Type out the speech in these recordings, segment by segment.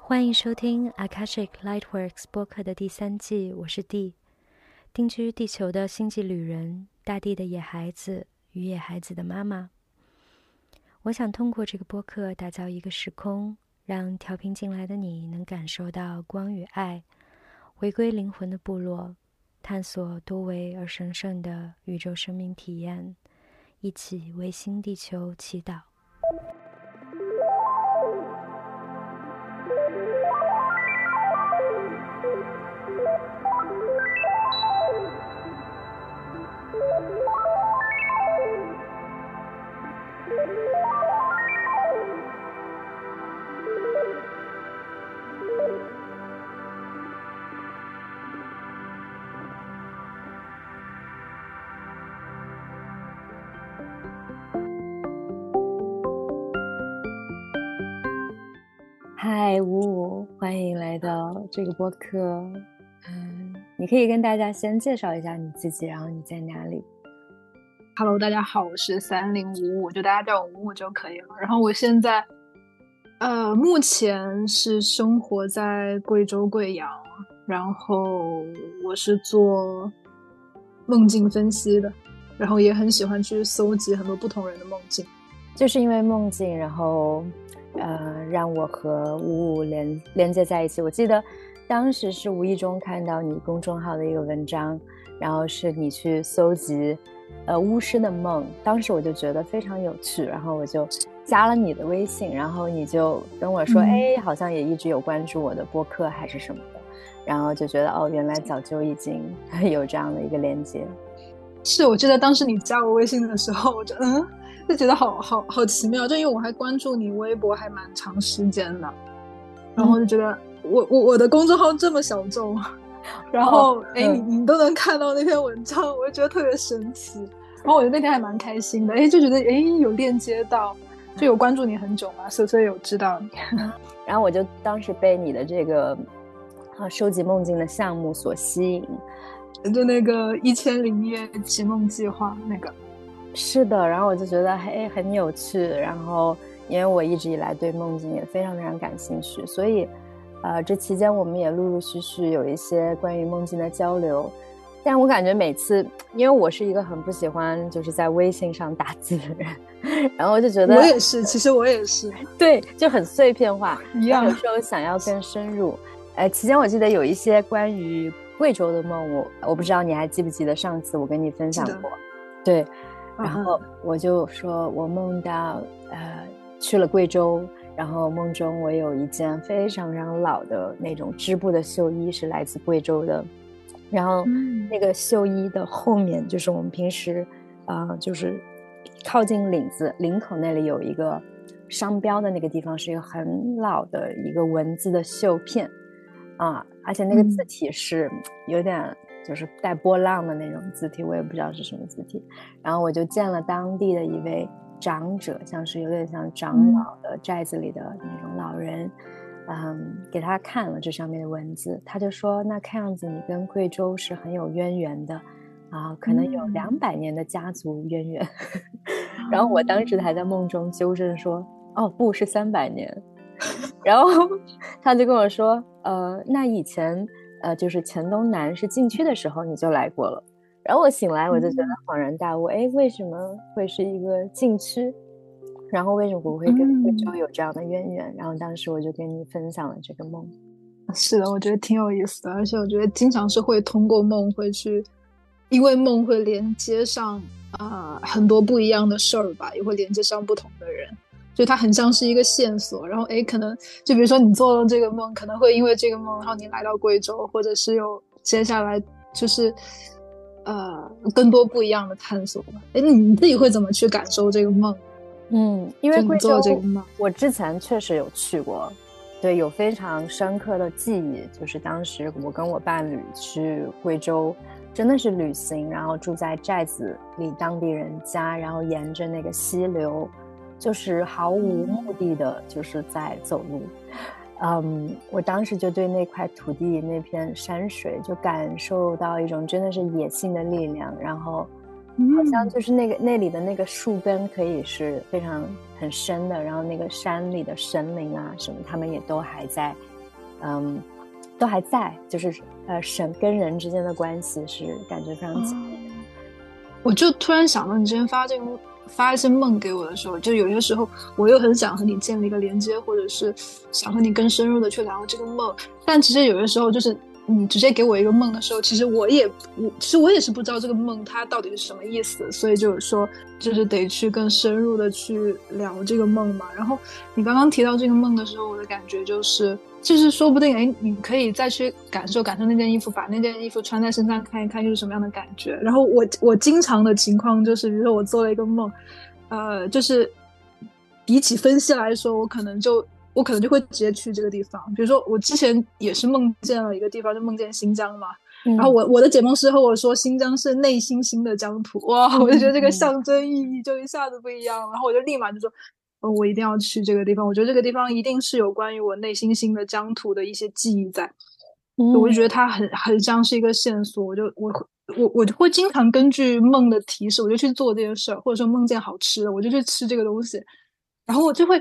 欢迎收听 Akashic Lightworks 播客的第三季，我是 D，定居地球的星际旅人，大地的野孩子与野孩子的妈妈。我想通过这个播客打造一个时空，让调频进来的你能感受到光与爱，回归灵魂的部落，探索多维而神圣的宇宙生命体验，一起为新地球祈祷。五五，欢迎来到这个播客。嗯，你可以跟大家先介绍一下你自己，然后你在哪里？Hello，大家好，我是三零五五，就大家叫我五五就可以了。然后我现在，呃，目前是生活在贵州贵阳，然后我是做梦境分析的，然后也很喜欢去搜集很多不同人的梦境，就是因为梦境，然后。呃，让我和五五连连接在一起。我记得当时是无意中看到你公众号的一个文章，然后是你去搜集呃巫师的梦，当时我就觉得非常有趣，然后我就加了你的微信，然后你就跟我说，哎，好像也一直有关注我的播客还是什么的，然后就觉得哦，原来早就已经 有这样的一个连接。是，我记得当时你加我微信的时候，我就嗯。就觉得好好好奇妙，就因为我还关注你微博还蛮长时间的，然后就觉得我我我的公众号这么小众，然后哎你你都能看到那篇文章，我就觉得特别神奇，然后我觉得那天还蛮开心的，哎就觉得哎有链接到，就有关注你很久嘛，所所以有知道你，然后我就当时被你的这个啊收集梦境的项目所吸引，就那个一千零一夜奇梦计划那个。是的，然后我就觉得嘿很有趣，然后因为我一直以来对梦境也非常非常感兴趣，所以，呃，这期间我们也陆陆续续有一些关于梦境的交流。但我感觉每次，因为我是一个很不喜欢就是在微信上打字的人，然后我就觉得我也是，其实我也是，对，就很碎片化，一样。有时候想要更深入，呃，期间我记得有一些关于贵州的梦，我我不知道你还记不记得上次我跟你分享过，对。然后我就说，我梦到呃去了贵州，然后梦中我有一件非常非常老的那种织布的绣衣，是来自贵州的。然后那个绣衣的后面，就是我们平时啊，就是靠近领子领口那里有一个商标的那个地方，是一个很老的一个文字的绣片啊，而且那个字体是有点。就是带波浪的那种字体，我也不知道是什么字体。然后我就见了当地的一位长者，像是有点像长老的寨子里的那种老人，嗯，给他看了这上面的文字，他就说：“那看样子你跟贵州是很有渊源的啊，可能有两百年的家族渊源。”然后我当时还在梦中纠正说：“哦，不是三百年。”然后他就跟我说：“呃，那以前。”呃，就是黔东南是禁区的时候，你就来过了。然后我醒来，我就觉得恍然大悟，哎，为什么会是一个禁区？然后为什么我会跟贵州有这样的渊源？然后当时我就跟你分享了这个梦。是的，我觉得挺有意思的，而且我觉得经常是会通过梦会去，因为梦会连接上啊很多不一样的事儿吧，也会连接上不同的人。就它很像是一个线索，然后哎，可能就比如说你做了这个梦，可能会因为这个梦，然后你来到贵州，或者是有接下来就是呃更多不一样的探索吧。哎，你自己会怎么去感受这个梦？嗯，因为贵州我之前确实有去过，对，有非常深刻的记忆，就是当时我跟我伴侣去贵州，真的是旅行，然后住在寨子里当地人家，然后沿着那个溪流。就是毫无目的的，就是在走路，嗯，我当时就对那块土地、那片山水就感受到一种真的是野性的力量，然后好像就是那个那里的那个树根可以是非常很深的，然后那个山里的神灵啊什么，他们也都还在，嗯，都还在，就是呃神跟人之间的关系是感觉非常紧密。我就突然想到，你之前发这个。发一些梦给我的时候，就有些时候我又很想和你建立一个连接，或者是想和你更深入的去聊这个梦。但其实有些时候，就是你直接给我一个梦的时候，其实我也我其实我也是不知道这个梦它到底是什么意思。所以就是说，就是得去更深入的去聊这个梦嘛。然后你刚刚提到这个梦的时候，我的感觉就是。就是说不定，哎，你可以再去感受感受那件衣服，把那件衣服穿在身上看一看，又是什么样的感觉。然后我我经常的情况就是，比如说我做了一个梦，呃，就是比起分析来说，我可能就我可能就会直接去这个地方。比如说我之前也是梦见了一个地方，就梦见新疆嘛。然后我我的解梦师和我说，新疆是内心新的疆土。哇，我就觉得这个象征意义就一下子不一样。然后我就立马就说。我一定要去这个地方，我觉得这个地方一定是有关于我内心新的疆土的一些记忆在，我就觉得它很很像是一个线索，我就我我我就会经常根据梦的提示，我就去做这件事儿，或者说梦见好吃的，我就去吃这个东西，然后我就会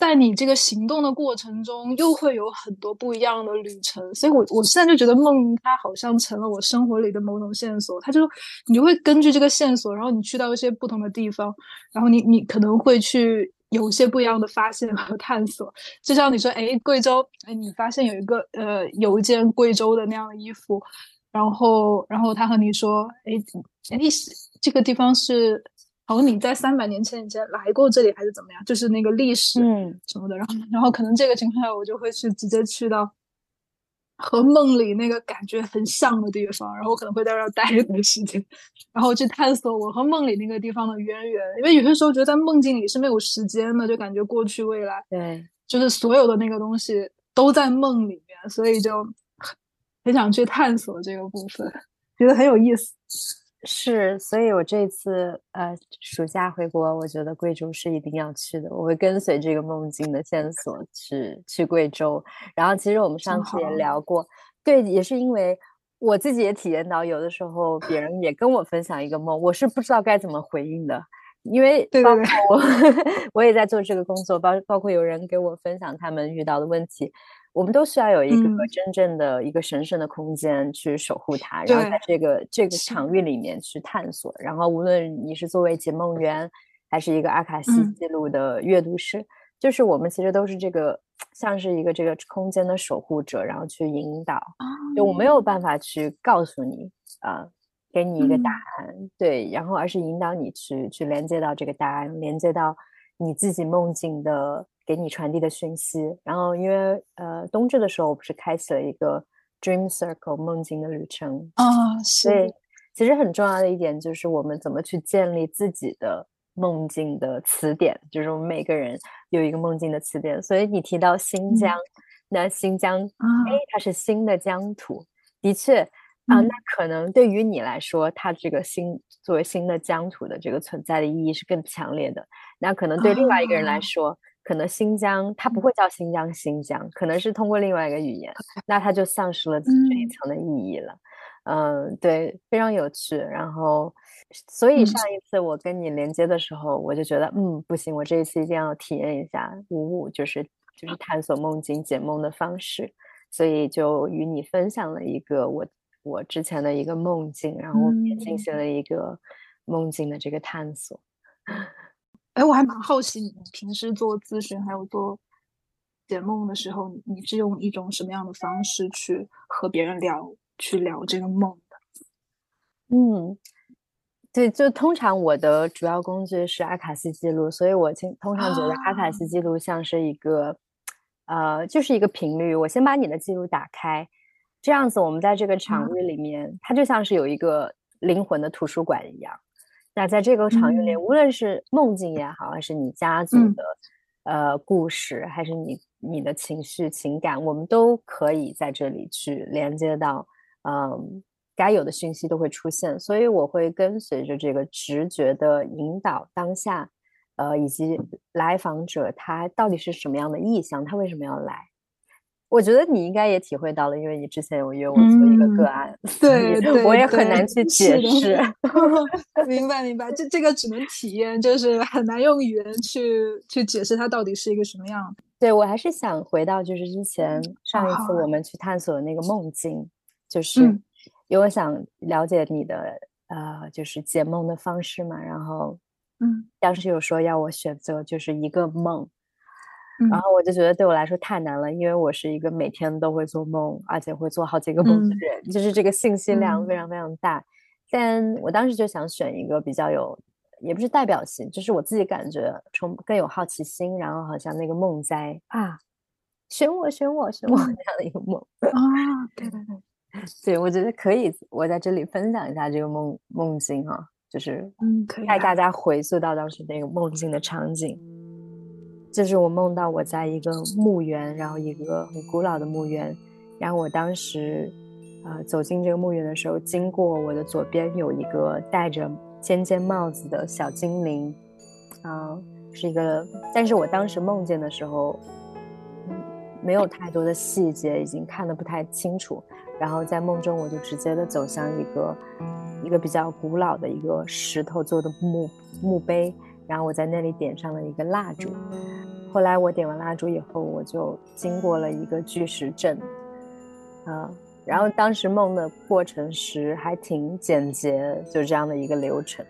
在你这个行动的过程中，又会有很多不一样的旅程，所以我我现在就觉得梦它好像成了我生活里的某种线索，它就你就会根据这个线索，然后你去到一些不同的地方，然后你你可能会去。有一些不一样的发现和探索，就像你说，哎，贵州，哎，你发现有一个，呃，有一件贵州的那样的衣服，然后，然后他和你说，哎，哎，这个地方是，好像你在三百年前以前来过这里，还是怎么样？就是那个历史什么的，然后，然后可能这个情况下，我就会去直接去到。和梦里那个感觉很像的地方，然后我可能会在这儿待一段时间，然后去探索我和梦里那个地方的渊源。因为有些时候觉得在梦境里是没有时间的，就感觉过去未来，对，就是所有的那个东西都在梦里面，所以就很想去探索这个部分，觉得很有意思。是，所以我这次呃暑假回国，我觉得贵州是一定要去的。我会跟随这个梦境的线索去去贵州。然后其实我们上次也聊过，对，也是因为我自己也体验到，有的时候别人也跟我分享一个梦，我是不知道该怎么回应的，因为包括我 我也在做这个工作，包包括有人给我分享他们遇到的问题。我们都需要有一个真正的一个神圣的空间去守护它，然后在这个这个场域里面去探索。然后，无论你是作为解梦员，还是一个阿卡西记录的阅读师，就是我们其实都是这个像是一个这个空间的守护者，然后去引导。就我没有办法去告诉你啊，给你一个答案，对，然后而是引导你去去连接到这个答案，连接到你自己梦境的。给你传递的讯息，然后因为呃冬至的时候，我不是开启了一个 Dream Circle 梦境的旅程啊，是。其实很重要的一点就是我们怎么去建立自己的梦境的词典，就是我们每个人有一个梦境的词典。所以你提到新疆，那新疆哎，它是新的疆土，的确啊，那可能对于你来说，它这个新作为新的疆土的这个存在的意义是更强烈的。那可能对另外一个人来说。可能新疆它不会叫新疆，新疆可能是通过另外一个语言，那它就丧失了这一层的意义了。嗯，对，非常有趣。然后，所以上一次我跟你连接的时候，我就觉得，嗯，不行，我这一次一定要体验一下五五，就是就是探索梦境、解梦的方式。所以就与你分享了一个我我之前的一个梦境，然后也进行了一个梦境的这个探索。哎，我还蛮好奇，你平时做咨询还有做解梦的时候，你你是用一种什么样的方式去和别人聊，去聊这个梦的？嗯，对，就通常我的主要工具是阿卡西记录，所以我经通常觉得阿卡西记录像是一个，呃，就是一个频率。我先把你的记录打开，这样子我们在这个场域里面，它就像是有一个灵魂的图书馆一样。那在这个场域里，无论是梦境也好，还是你家族的呃故事，还是你你的情绪情感，我们都可以在这里去连接到，嗯，该有的讯息都会出现。所以我会跟随着这个直觉的引导，当下，呃，以及来访者他到底是什么样的意向，他为什么要来，我觉得你应该也体会到了，因为你之前有约我做一个个案，对，我也很难去解释。明白，明白，这这个只能体验，就是很难用语言去去解释它到底是一个什么样。对我还是想回到就是之前上一次我们去探索的那个梦境，就是因为我想了解你的呃，就是解梦的方式嘛。然后，嗯，当时有说要我选择就是一个梦。然后我就觉得对我来说太难了，因为我是一个每天都会做梦，而且会做好几个梦的人，就是这个信息量非常非常大。但我当时就想选一个比较有，也不是代表性，就是我自己感觉充更有好奇心，然后好像那个梦在啊，选我选我选我这样的一个梦。啊，对对对，对我觉得可以，我在这里分享一下这个梦梦境哈，就是嗯，带大。家回溯到当时那个梦境的场景。就是我梦到我在一个墓园，然后一个很古老的墓园，然后我当时，呃，走进这个墓园的时候，经过我的左边有一个戴着尖尖帽子的小精灵，啊，是一个，但是我当时梦见的时候，没有太多的细节，已经看得不太清楚，然后在梦中我就直接的走向一个一个比较古老的一个石头做的墓墓碑。然后我在那里点上了一个蜡烛，后来我点完蜡烛以后，我就经过了一个巨石阵，啊，然后当时梦的过程时还挺简洁，就这样的一个流程，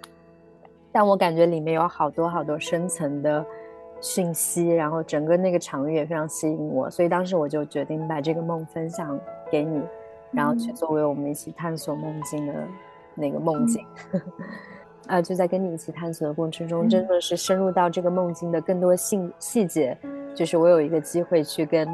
但我感觉里面有好多好多深层的讯息，然后整个那个场域也非常吸引我，所以当时我就决定把这个梦分享给你，然后去作为我们一起探索梦境的那个梦境。啊，就在跟你一起探索的过程中，真的是深入到这个梦境的更多细细节。就是我有一个机会去跟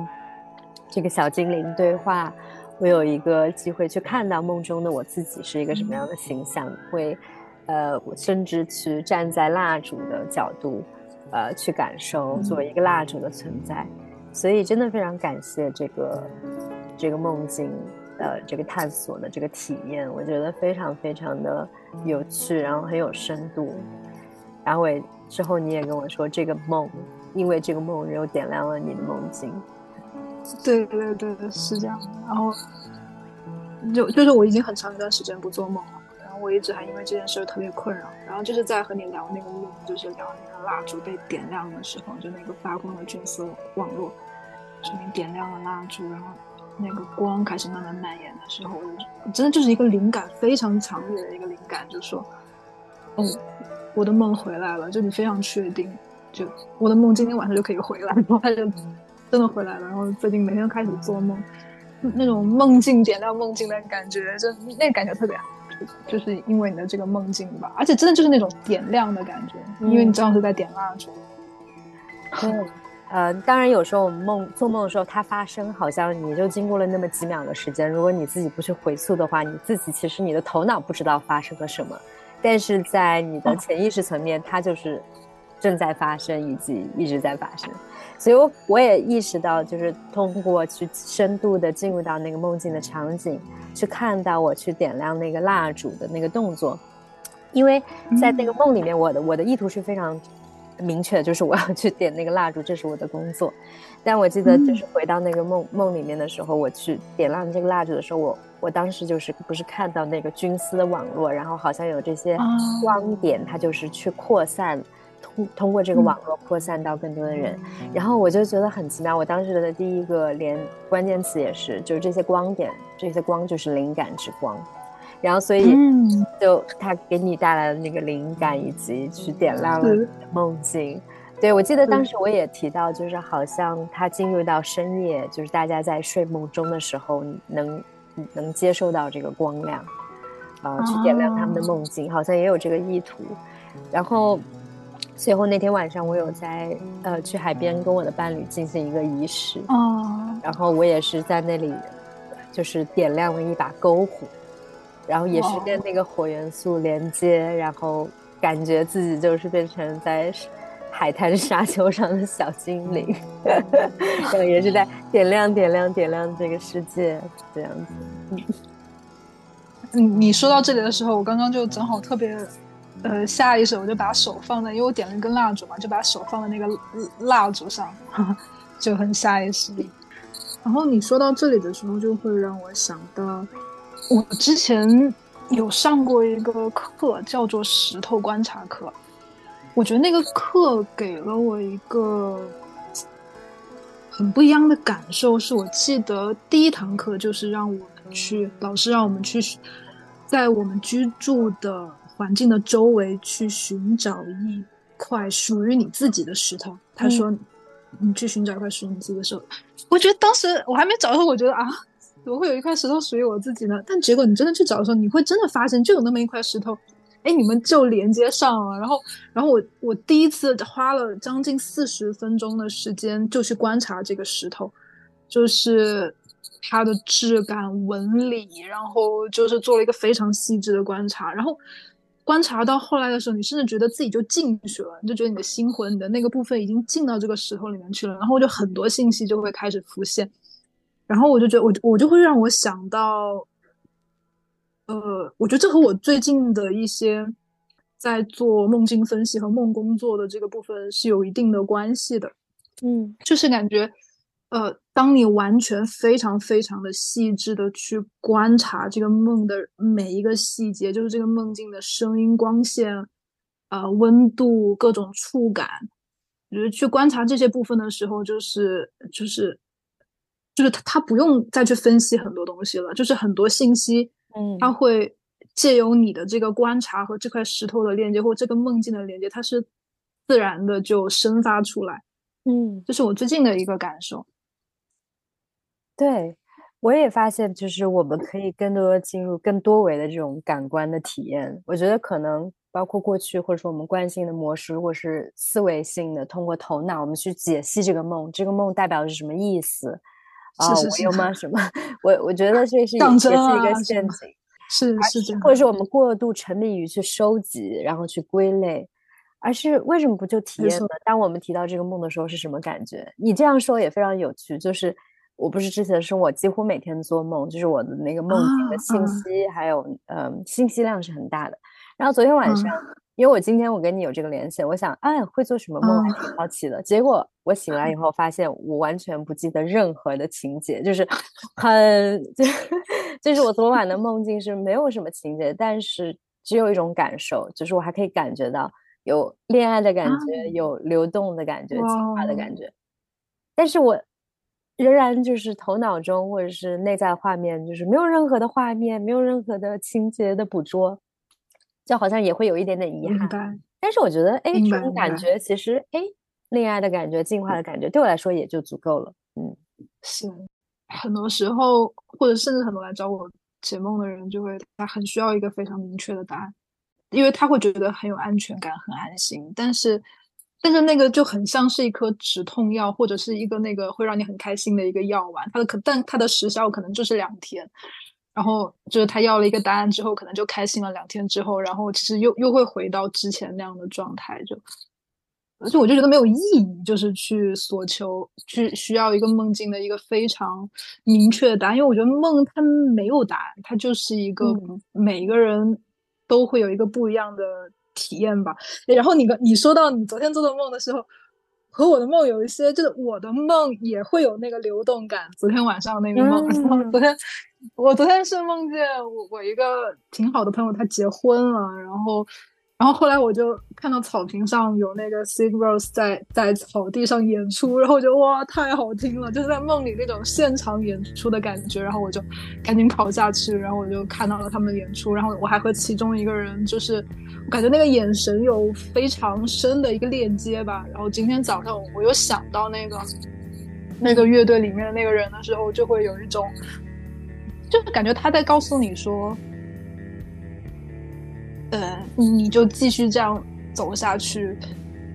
这个小精灵对话，我有一个机会去看到梦中的我自己是一个什么样的形象，会，呃，我甚至去站在蜡烛的角度，呃，去感受作为一个蜡烛的存在。所以，真的非常感谢这个这个梦境。呃，这个探索的这个体验，我觉得非常非常的有趣，然后很有深度。然后我之后你也跟我说，这个梦，因为这个梦又点亮了你的梦境。对对对，是这样。然后就就是我已经很长一段时间不做梦了，然后我一直还因为这件事特别困扰。然后就是在和你聊那个梦，就是聊那个蜡烛被点亮的时候，就那个发光的菌丝网络，就你点亮了蜡烛，然后。那个光开始慢慢蔓延的时候，我真的就是一个灵感非常强烈的一个灵感，就说：“哦，我的梦回来了。”就你非常确定，就我的梦今天晚上就可以回来，然后他就真的回来了。然后最近每天开始做梦，那种梦境点亮梦境的感觉，就那感觉特别好，就是因为你的这个梦境吧，而且真的就是那种点亮的感觉，因为你正好是在点蜡烛。对。呃，当然，有时候我们梦做梦的时候，它发生好像你就经过了那么几秒的时间。如果你自己不去回溯的话，你自己其实你的头脑不知道发生了什么，但是在你的潜意识层面，它就是正在发生以及一直在发生。所以，我我也意识到，就是通过去深度的进入到那个梦境的场景，去看到我去点亮那个蜡烛的那个动作，因为在那个梦里面，我的我的意图是非常。明确就是我要去点那个蜡烛，这是我的工作。但我记得就是回到那个梦梦里面的时候，我去点亮这个蜡烛的时候，我我当时就是不是看到那个菌丝的网络，然后好像有这些光点，它就是去扩散，通通过这个网络扩散到更多的人。然后我就觉得很奇妙。我当时的第一个连关键词也是，就是这些光点，这些光就是灵感之光。然后，所以就他给你带来的那个灵感，以及去点亮了梦境。对我记得当时我也提到，就是好像他进入到深夜，就是大家在睡梦中的时候，能能接受到这个光亮，啊，去点亮他们的梦境，好像也有这个意图。然后最后那天晚上，我有在呃去海边跟我的伴侣进行一个仪式，哦，然后我也是在那里就是点亮了一把篝火。然后也是跟那个火元素连接，然后感觉自己就是变成在海滩沙丘上的小精灵，然后也是在点亮、点亮、点亮这个世界这样子。嗯，你说到这里的时候，我刚刚就正好特别，呃，下意识我就把手放在，因为我点了一根蜡烛嘛，就把手放在那个蜡烛上，就很下意识。然后你说到这里的时候，就会让我想到，我之前有上过一个课，叫做石头观察课。我觉得那个课给了我一个很不一样的感受，是我记得第一堂课就是让我们去，老师让我们去，在我们居住的环境的周围去寻找一块属于你自己的石头。他说。你去寻找一块属于你自己的石头，我觉得当时我还没找到，我觉得啊，怎么会有一块石头属于我自己呢？但结果你真的去找的时候，你会真的发现，就有那么一块石头，哎，你们就连接上了。然后，然后我我第一次花了将近四十分钟的时间，就去观察这个石头，就是它的质感、纹理，然后就是做了一个非常细致的观察，然后。观察到后来的时候，你甚至觉得自己就进去了，你就觉得你的心魂，你的那个部分已经进到这个石头里面去了，然后就很多信息就会开始浮现，然后我就觉得我我就会让我想到，呃，我觉得这和我最近的一些在做梦境分析和梦工作的这个部分是有一定的关系的，嗯，就是感觉。呃，当你完全非常非常的细致的去观察这个梦的每一个细节，就是这个梦境的声音、光线、呃温度、各种触感，就是去观察这些部分的时候，就是就是就是他他不用再去分析很多东西了，就是很多信息，嗯，他会借由你的这个观察和这块石头的链接，或这个梦境的连接，它是自然的就生发出来，嗯，这是我最近的一个感受。对，我也发现，就是我们可以更多进入更多维的这种感官的体验。我觉得可能包括过去或者说我们惯性的模式，如果是思维性的，通过头脑我们去解析这个梦，这个梦代表的是什么意思？啊，我有吗？什么？我我觉得这是 也是一个陷阱，是是这样，或者是我们过度沉迷于去收集，然后去归类，而是为什么不就体验呢？当我们提到这个梦的时候是什么感觉？你这样说也非常有趣，就是。我不是之前说我几乎每天做梦，就是我的那个梦境的信息还有嗯信息量是很大的。然后昨天晚上，因为我今天我跟你有这个联系，我想哎会做什么梦还挺好奇的。结果我醒来以后发现我完全不记得任何的情节，就是很 就就是我昨晚的梦境是没有什么情节，但是只有一种感受，就是我还可以感觉到有恋爱的感觉，有流动的感觉，情话的感觉。但是我。仍然就是头脑中或者是内在画面，就是没有任何的画面，没有任何的情节的捕捉，就好像也会有一点点遗憾。但是我觉得，哎，这种感觉其实，哎，恋爱的感觉、进化的感觉，对我来说也就足够了。嗯，是。很多时候，或者甚至很多来找我解梦的人，就会他很需要一个非常明确的答案，因为他会觉得很有安全感、很安心，但是。但是那个就很像是一颗止痛药，或者是一个那个会让你很开心的一个药丸。它的可，但它的时效可能就是两天。然后就是他要了一个答案之后，可能就开心了两天之后，然后其实又又会回到之前那样的状态。就而且我就觉得没有意义，就是去索求，去需要一个梦境的一个非常明确的答案。因为我觉得梦它没有答案，它就是一个每个人都会有一个不一样的。体验吧，然后你跟你说到你昨天做的梦的时候，和我的梦有一些，就是我的梦也会有那个流动感。昨天晚上那个梦，昨天我昨天是梦见我我一个挺好的朋友他结婚了，然后。然后后来我就看到草坪上有那个 Sig Rose 在在草地上演出，然后我觉得哇太好听了，就是在梦里那种现场演出的感觉。然后我就赶紧跑下去，然后我就看到了他们演出，然后我还和其中一个人就是我感觉那个眼神有非常深的一个链接吧。然后今天早上我又想到那个那个乐队里面的那个人的时候，就会有一种就是感觉他在告诉你说。呃，你就继续这样走下去，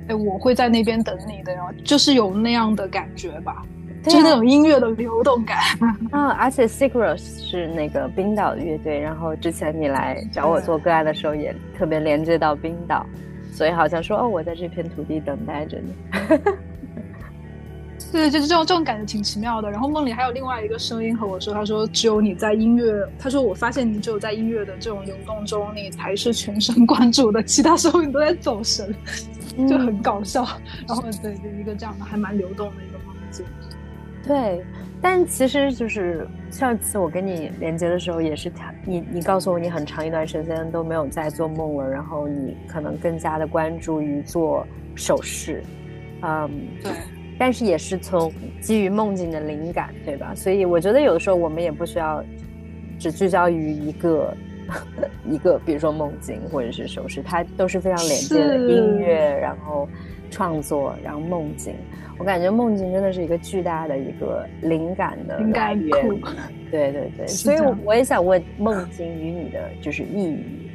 哎，我会在那边等你的，就是有那样的感觉吧，就是那种音乐的流动感啊。而且 Secret 是那个冰岛乐队，然后之前你来找我做个案的时候，也特别连接到冰岛，所以好像说哦，我在这片土地等待着你。对，就是这种这种感觉挺奇妙的。然后梦里还有另外一个声音和我说：“他说只有你在音乐，他说我发现你只有在音乐的这种流动中，你才是全神贯注的，其他时候你都在走神，就很搞笑。然后对，就一个这样的还蛮流动的一个梦境。对，但其实就是上次我跟你连接的时候，也是他你你告诉我你很长一段时间都没有在做梦了，然后你可能更加的关注于做手势，嗯，对。但是也是从基于梦境的灵感，对吧？所以我觉得有的时候我们也不需要只聚焦于一个 一个，比如说梦境或者是首饰，它都是非常连接的音乐，然后创作，然后梦境。我感觉梦境真的是一个巨大的一个灵感的来源。对对对，所以我也想问梦境与你的就是意义。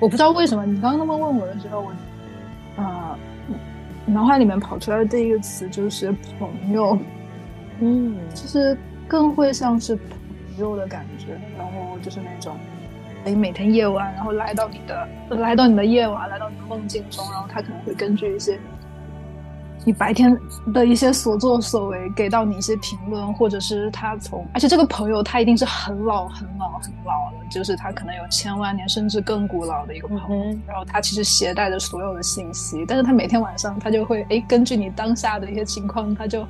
我不知道为什么你刚刚那么问我的时候，我啊。脑海里面跑出来的第一个词就是朋友，嗯，就是更会像是朋友的感觉，然后就是那种，哎，每天夜晚，然后来到你的，来到你的夜晚，来到你的梦境中，然后他可能会根据一些。你白天的一些所作所为，给到你一些评论，或者是他从，而且这个朋友他一定是很老很老很老了，就是他可能有千万年甚至更古老的一个朋友，然后他其实携带着所有的信息，但是他每天晚上他就会哎根据你当下的一些情况，他就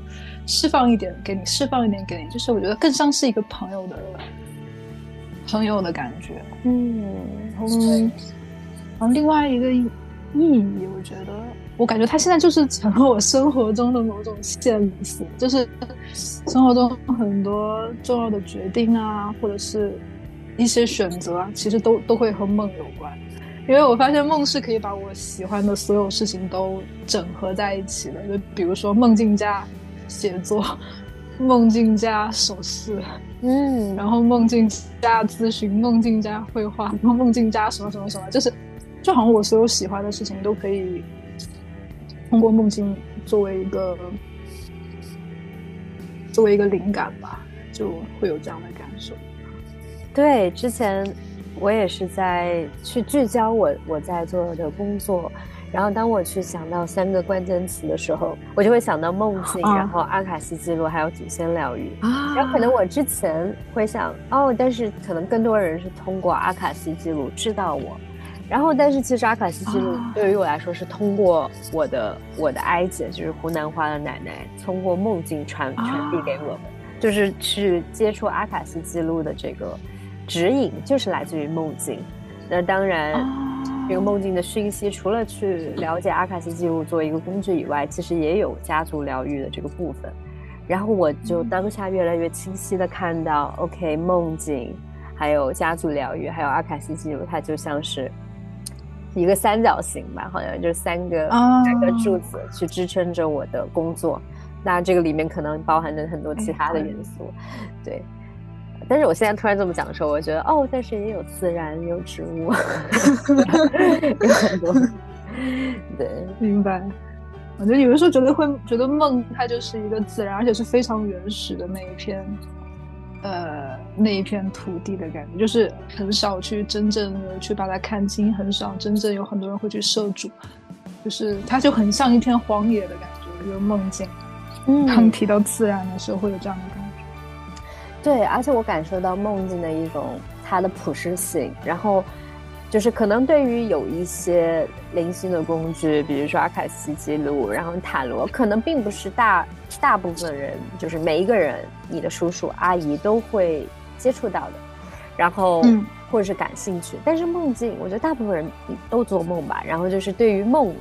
释放一点给你，释放一点给你，就是我觉得更像是一个朋友的朋友的感觉，嗯，嗯，然后另外一个意义，我觉得。我感觉他现在就是成了我生活中的某种线索，就是生活中很多重要的决定啊，或者是一些选择啊，其实都都会和梦有关。因为我发现梦是可以把我喜欢的所有事情都整合在一起的，就比如说梦境加写作，梦境加首饰，嗯，然后梦境加咨询，梦境加绘画，然后梦境加什么什么什么，就是就好像我所有喜欢的事情都可以。通过梦境作为一个作为一个灵感吧，就会有这样的感受。对，之前我也是在去聚焦我我在做的工作，然后当我去想到三个关键词的时候，我就会想到梦境，然后阿卡西记录，还有祖先疗愈。然后可能我之前会想哦，但是可能更多人是通过阿卡西记录知道我。然后，但是其实阿卡西记录对于我来说是通过我的我的哀姐，就是湖南话的奶奶，通过梦境传传递给我们，就是去接触阿卡西记录的这个指引，就是来自于梦境。那当然，这个梦境的讯息，除了去了解阿卡西记录作为一个工具以外，其实也有家族疗愈的这个部分。然后我就当下越来越清晰的看到，OK，梦境，还有家族疗愈，还有阿卡西记录，它就像是。一个三角形吧，好像就是三个三个柱子去支撑着我的工作。那这个里面可能包含着很多其他的元素，对。但是我现在突然这么讲的时候，我觉得哦，但是也有自然，有植物，有很多。对，明白。我觉得有的时候觉得会觉得梦，它就是一个自然，而且是非常原始的那一片。呃，那一片土地的感觉，就是很少去真正的去把它看清，很少真正有很多人会去涉足，就是它就很像一片荒野的感觉，就是梦境。嗯，当提到自然的时候，会有这样的感觉。对，而且我感受到梦境的一种它的普适性，然后。就是可能对于有一些零星的工具，比如说阿卡西记录，然后塔罗，可能并不是大大部分人，就是每一个人，你的叔叔阿姨都会接触到的，然后或者是感兴趣。但是梦境，我觉得大部分人都做梦吧。然后就是对于梦，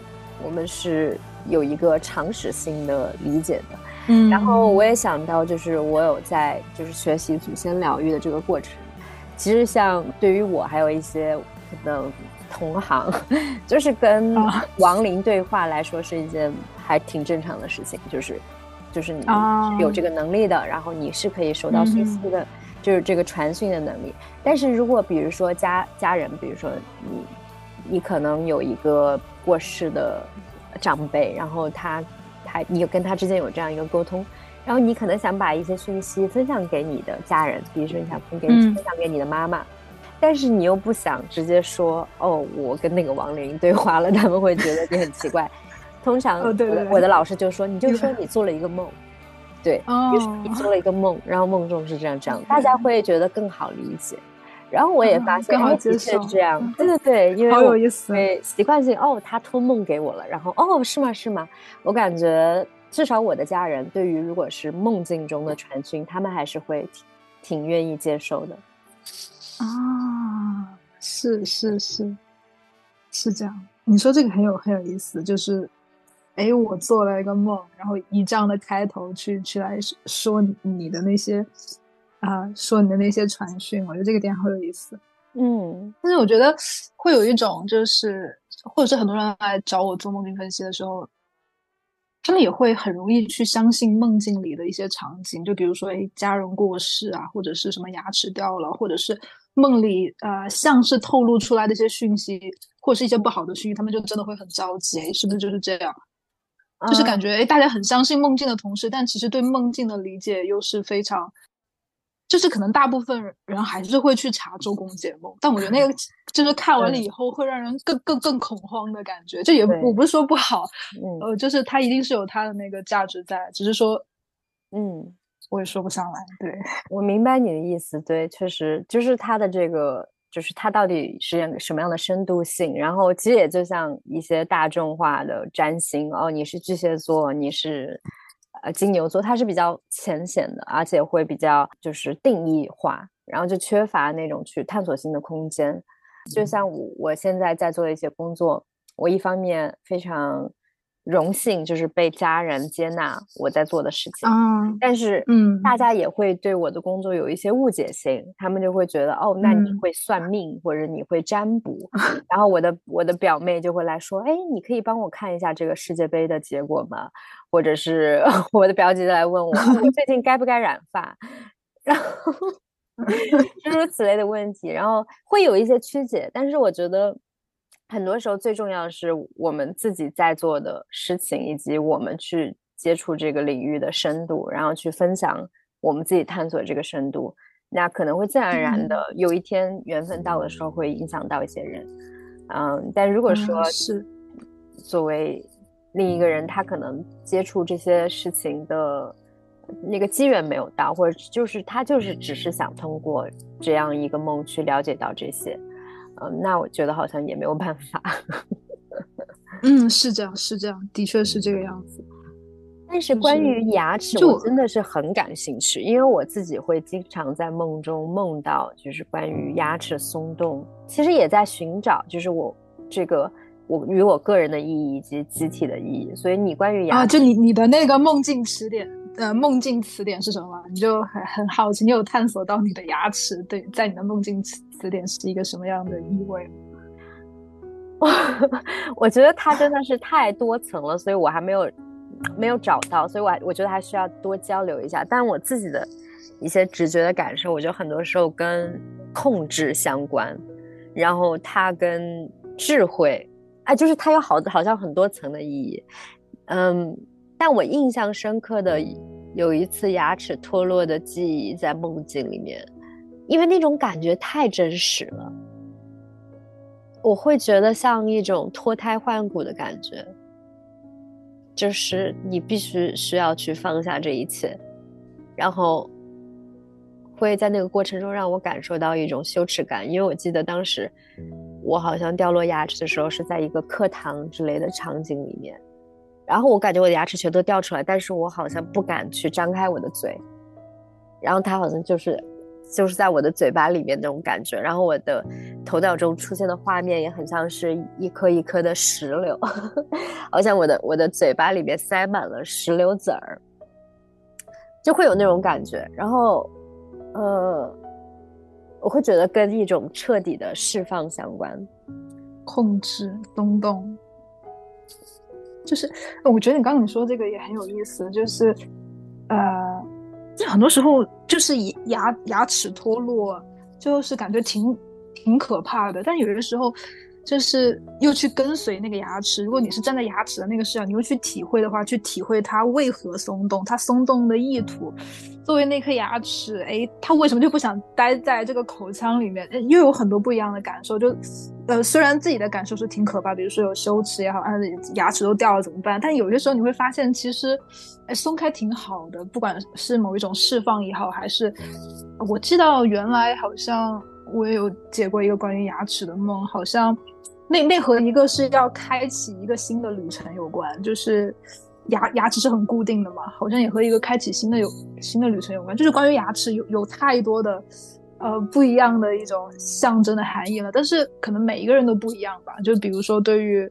我们是有一个常识性的理解的。嗯，然后我也想到，就是我有在就是学习祖先疗愈的这个过程。其实像对于我还有一些。的同行，就是跟亡灵对话来说是一件还挺正常的事情，就是就是你有这个能力的，然后你是可以收到讯息的，就是这个传讯的能力。但是如果比如说家家人，比如说你你可能有一个过世的长辈，然后他他你跟他之间有这样一个沟通，然后你可能想把一些讯息分享给你的家人，比如说你想分给分享给你的妈妈。但是你又不想直接说哦，我跟那个亡灵对话了，他们会觉得你很奇怪。通常，我的老师就说，你就说你做了一个梦，对，就是你做了一个梦，然后梦中是这样这样，大家会觉得更好理解。然后我也发现，的确是这样，对对对，因为好有意思，习惯性哦，他托梦给我了，然后哦，是吗是吗？我感觉至少我的家人对于如果是梦境中的传讯，他们还是会挺挺愿意接受的。啊，是是是，是这样。你说这个很有很有意思，就是，哎，我做了一个梦，然后以这样的开头去去来说你的那些啊，说你的那些传讯，我觉得这个点好有意思。嗯，但是我觉得会有一种就是，或者是很多人来找我做梦境分析的时候。他们也会很容易去相信梦境里的一些场景，就比如说，哎，家人过世啊，或者是什么牙齿掉了，或者是梦里呃像是透露出来的一些讯息，或者是一些不好的讯息，他们就真的会很着急，哎，是不是就是这样？就是感觉哎，大家很相信梦境的同时，但其实对梦境的理解又是非常。就是可能大部分人还是会去查周公解梦，但我觉得那个 就是看完了以后会让人更更更恐慌的感觉。就也我不是说不好，呃，就是它一定是有它的那个价值在，只是说，嗯，我也说不上来。对我明白你的意思，对，确实就是它的这个，就是它到底是什么样的深度性。然后其实也就像一些大众化的占星，哦，你是巨蟹座，你是。呃，金牛座它是比较浅显的，而且会比较就是定义化，然后就缺乏那种去探索性的空间。就像我我现在在做的一些工作，我一方面非常。荣幸就是被家人接纳我在做的事情，嗯，但是嗯，大家也会对我的工作有一些误解性，他们就会觉得哦，那你会算命或者你会占卜，然后我的我的表妹就会来说，哎，你可以帮我看一下这个世界杯的结果吗？或者是 我的表姐来问我，我最近该不该染发，然后诸如此类的问题，然后会有一些曲解，但是我觉得。很多时候，最重要的是我们自己在做的事情，以及我们去接触这个领域的深度，然后去分享我们自己探索这个深度，那可能会自然而然的有一天缘分到的时候，会影响到一些人。嗯，但如果说是作为另一个人，他可能接触这些事情的那个机缘没有到，或者就是他就是只是想通过这样一个梦去了解到这些。嗯，那我觉得好像也没有办法。嗯，是这样，是这样，的确是这个样子。但是关于牙齿，我真的是很感兴趣，因为我自己会经常在梦中梦到，就是关于牙齿松动。其实也在寻找，就是我这个我与我个人的意义以及集体的意义。所以你关于牙啊，就你你的那个梦境词典，呃，梦境词典是什么？你就很很好奇，你有探索到你的牙齿对在你的梦境词。词典是一个什么样的意味？我 我觉得它真的是太多层了，所以我还没有没有找到，所以我我觉得还需要多交流一下。但我自己的一些直觉的感受，我觉得很多时候跟控制相关，然后它跟智慧，哎，就是它有好好像很多层的意义。嗯，但我印象深刻的有一次牙齿脱落的记忆在梦境里面。因为那种感觉太真实了，我会觉得像一种脱胎换骨的感觉，就是你必须需要去放下这一切，然后会在那个过程中让我感受到一种羞耻感，因为我记得当时我好像掉落牙齿的时候是在一个课堂之类的场景里面，然后我感觉我的牙齿全都掉出来，但是我好像不敢去张开我的嘴，然后他好像就是。就是在我的嘴巴里面那种感觉，然后我的头脑中出现的画面也很像是一颗一颗的石榴，好像我的我的嘴巴里面塞满了石榴籽儿，就会有那种感觉。然后，呃，我会觉得跟一种彻底的释放相关，控制东东。就是我觉得你刚刚你说这个也很有意思，就是呃。就很多时候就是牙牙齿脱落，就是感觉挺挺可怕的。但有的时候，就是又去跟随那个牙齿。如果你是站在牙齿的那个视角，你又去体会的话，去体会它为何松动，它松动的意图。作为那颗牙齿，哎，它为什么就不想待在这个口腔里面？又有很多不一样的感受。就。呃，虽然自己的感受是挺可怕，比如说有羞耻也好，啊，牙齿都掉了怎么办？但有些时候你会发现，其实，哎，松开挺好的。不管是某一种释放也好，还是我记得原来好像我也有解过一个关于牙齿的梦，好像那那和一个是要开启一个新的旅程有关，就是牙牙齿是很固定的嘛，好像也和一个开启新的有新的旅程有关。就是关于牙齿有有太多的呃不一样的一种象征的含义了，但是可能每一个人都不一样吧。就比如说对于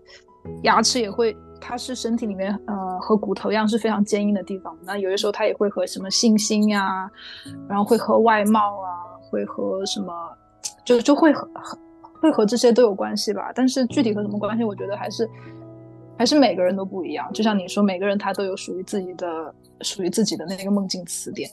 牙齿也会，它是身体里面呃和骨头一样是非常坚硬的地方。那有的时候它也会和什么信心呀，然后会和外貌啊，会和什么，就就会和会和这些都有关系吧。但是具体和什么关系，我觉得还是。还是每个人都不一样，就像你说，每个人他都有属于自己的、属于自己的那个梦境词典。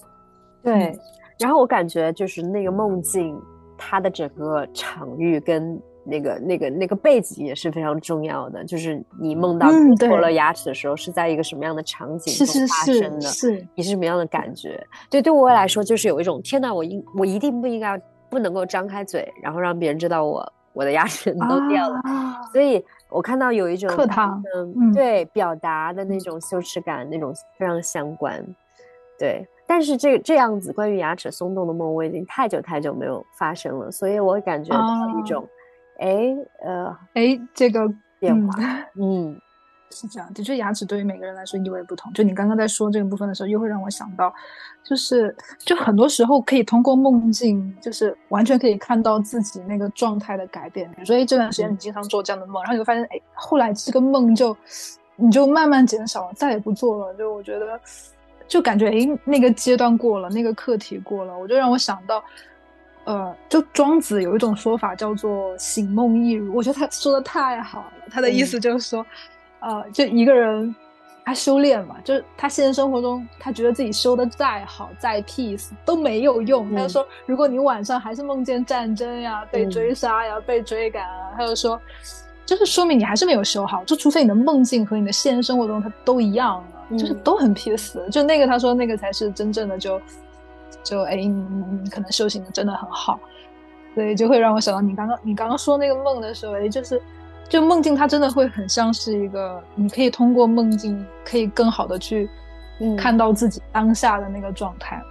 对，然后我感觉就是那个梦境，它的整个场域跟那个、那个、那个背景也是非常重要的。就是你梦到脱了牙齿的时候，是在一个什么样的场景中发生的？是你是什么样的感觉？对，对我来说，就是有一种天哪，我应我一定不应该不能够张开嘴，然后让别人知道我我的牙齿都掉了，所以。我看到有一种课堂，嗯，对，表达的那种羞耻感，那种非常相关，对。但是这这样子关于牙齿松动的梦，我已经太久太久没有发生了，所以我感觉到一种，哎，呃，哎，这个变化，嗯。是这样，的确，牙齿对于每个人来说意味不同。就你刚刚在说这个部分的时候，又会让我想到，就是就很多时候可以通过梦境，就是完全可以看到自己那个状态的改变。比如说，哎，这段时间你经常做这样的梦，然后你会发现，哎，后来这个梦就你就慢慢减少了，再也不做了。就我觉得，就感觉哎，那个阶段过了，那个课题过了，我就让我想到，呃，就庄子有一种说法叫做“醒梦亦如”，我觉得他说的太好了。他的意思就是说。呃，就一个人，他修炼嘛，就是他现实生活中，他觉得自己修的再好、再 peace 都没有用。他就说，如果你晚上还是梦见战争呀、被追杀呀、被追赶啊，他就说，就是说明你还是没有修好。就除非你的梦境和你的现实生活中它都一样了，就是都很 peace。就那个他说那个才是真正的，就就哎，你可能修行的真的很好。所以就会让我想到你刚刚你刚刚说那个梦的时候，哎，就是。就梦境，它真的会很像是一个，你可以通过梦境，可以更好的去看到自己当下的那个状态。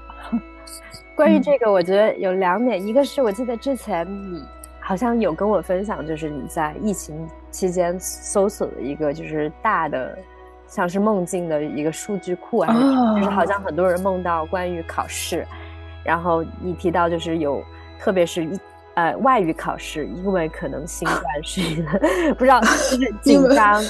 关于这个，我觉得有两点，一个是我记得之前你好像有跟我分享，就是你在疫情期间搜索的一个就是大的像是梦境的一个数据库啊，就是好像很多人梦到关于考试，然后你提到就是有，特别是一。呃，外语考试，因为可能新冠是不知道就是 紧张，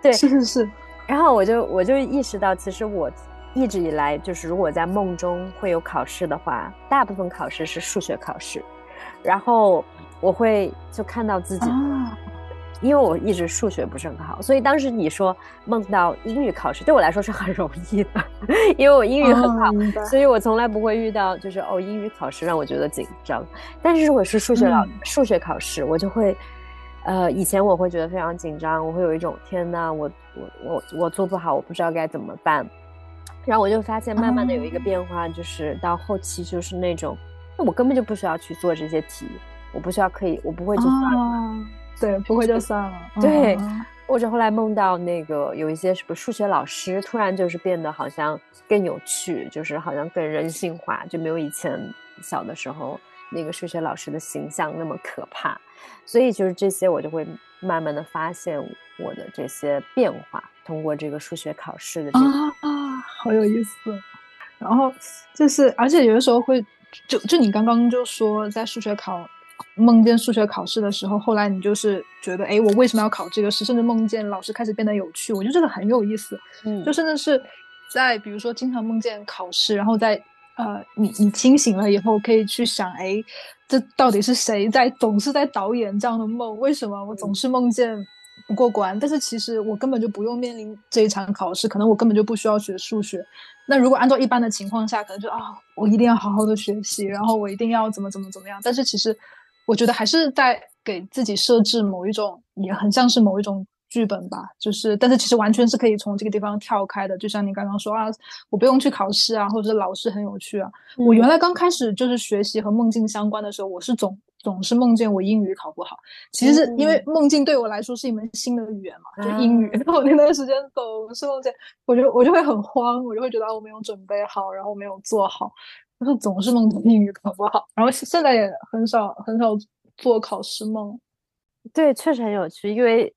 对，是是是。然后我就我就意识到，其实我一直以来就是，如果在梦中会有考试的话，大部分考试是数学考试，然后我会就看到自己。因为我一直数学不是很好，所以当时你说梦到英语考试，对我来说是很容易的，因为我英语很好，所以我从来不会遇到就是哦英语考试让我觉得紧张。但是如果是数学老数学考试，我就会，呃，以前我会觉得非常紧张，我会有一种天呐，我我我我做不好，我不知道该怎么办。然后我就发现慢慢的有一个变化，就是到后期就是那种，那我根本就不需要去做这些题，我不需要可以，我不会去算了。对，不会就算了。对，或者后来梦到那个有一些什么数学老师，突然就是变得好像更有趣，就是好像更人性化，就没有以前小的时候那个数学老师的形象那么可怕。所以就是这些，我就会慢慢的发现我的这些变化，通过这个数学考试的这啊啊，好有意思。然后就是，而且有的时候会，就就你刚刚就说在数学考。梦见数学考试的时候，后来你就是觉得，哎，我为什么要考这个试？甚至梦见老师开始变得有趣，我觉得这个很有意思。嗯，就甚至是在比如说经常梦见考试，然后在呃，你你清醒了以后，可以去想，哎，这到底是谁在总是在导演这样的梦？为什么我总是梦见不过关？但是其实我根本就不用面临这一场考试，可能我根本就不需要学数学。那如果按照一般的情况下，可能就啊，我一定要好好的学习，然后我一定要怎么怎么怎么样。但是其实。我觉得还是在给自己设置某一种，也很像是某一种剧本吧。就是，但是其实完全是可以从这个地方跳开的。就像你刚刚说啊，我不用去考试啊，或者是老师很有趣啊。我原来刚开始就是学习和梦境相关的时候，我是总总是梦见我英语考不好。其实因为梦境对我来说是一门新的语言嘛，就英语。然后那段时间总是梦见，我就我就会很慌，我就会觉得啊，我没有准备好，然后没有做好。就 是总是梦英语考不好，然后现在也很少很少做考试梦。对，确实很有趣，因为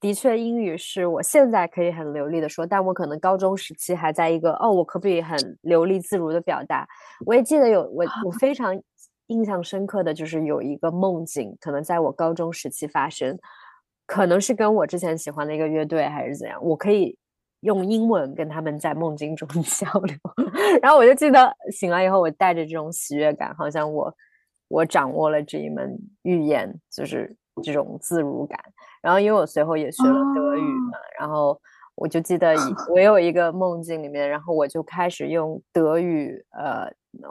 的确英语是我现在可以很流利的说，但我可能高中时期还在一个哦，我可不可以很流利自如的表达？我也记得有我 我非常印象深刻的就是有一个梦境，可能在我高中时期发生，可能是跟我之前喜欢的一个乐队还是怎样，我可以用英文跟他们在梦境中 交流，然后我就记得醒来以后，我带着这种喜悦感，好像我我掌握了这一门语言，就是这种自如感。然后，因为我随后也学了德语嘛，然后我就记得我有一个梦境里面，然后我就开始用德语，呃，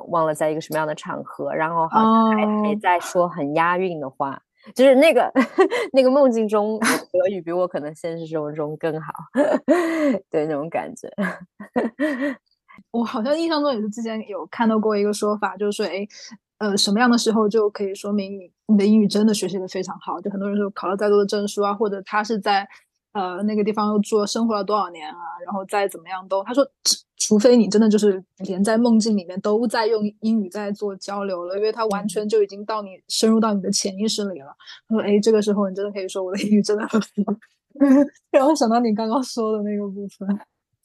忘了在一个什么样的场合，然后好像还还在说很押韵的话，就是那个 那个梦境中 德语比我可能现实生活中更好，对那种感觉。我好像印象中也是之前有看到过一个说法，就是说，哎。呃，什么样的时候就可以说明你你的英语真的学习的非常好？就很多人说考了再多的证书啊，或者他是在呃那个地方又住了生活了多少年啊，然后再怎么样都，他说除非你真的就是连在梦境里面都在用英语在做交流了，因为它完全就已经到你深入到你的潜意识里了。他说，哎，这个时候你真的可以说我的英语真的很好。然后想到你刚刚说的那个部分，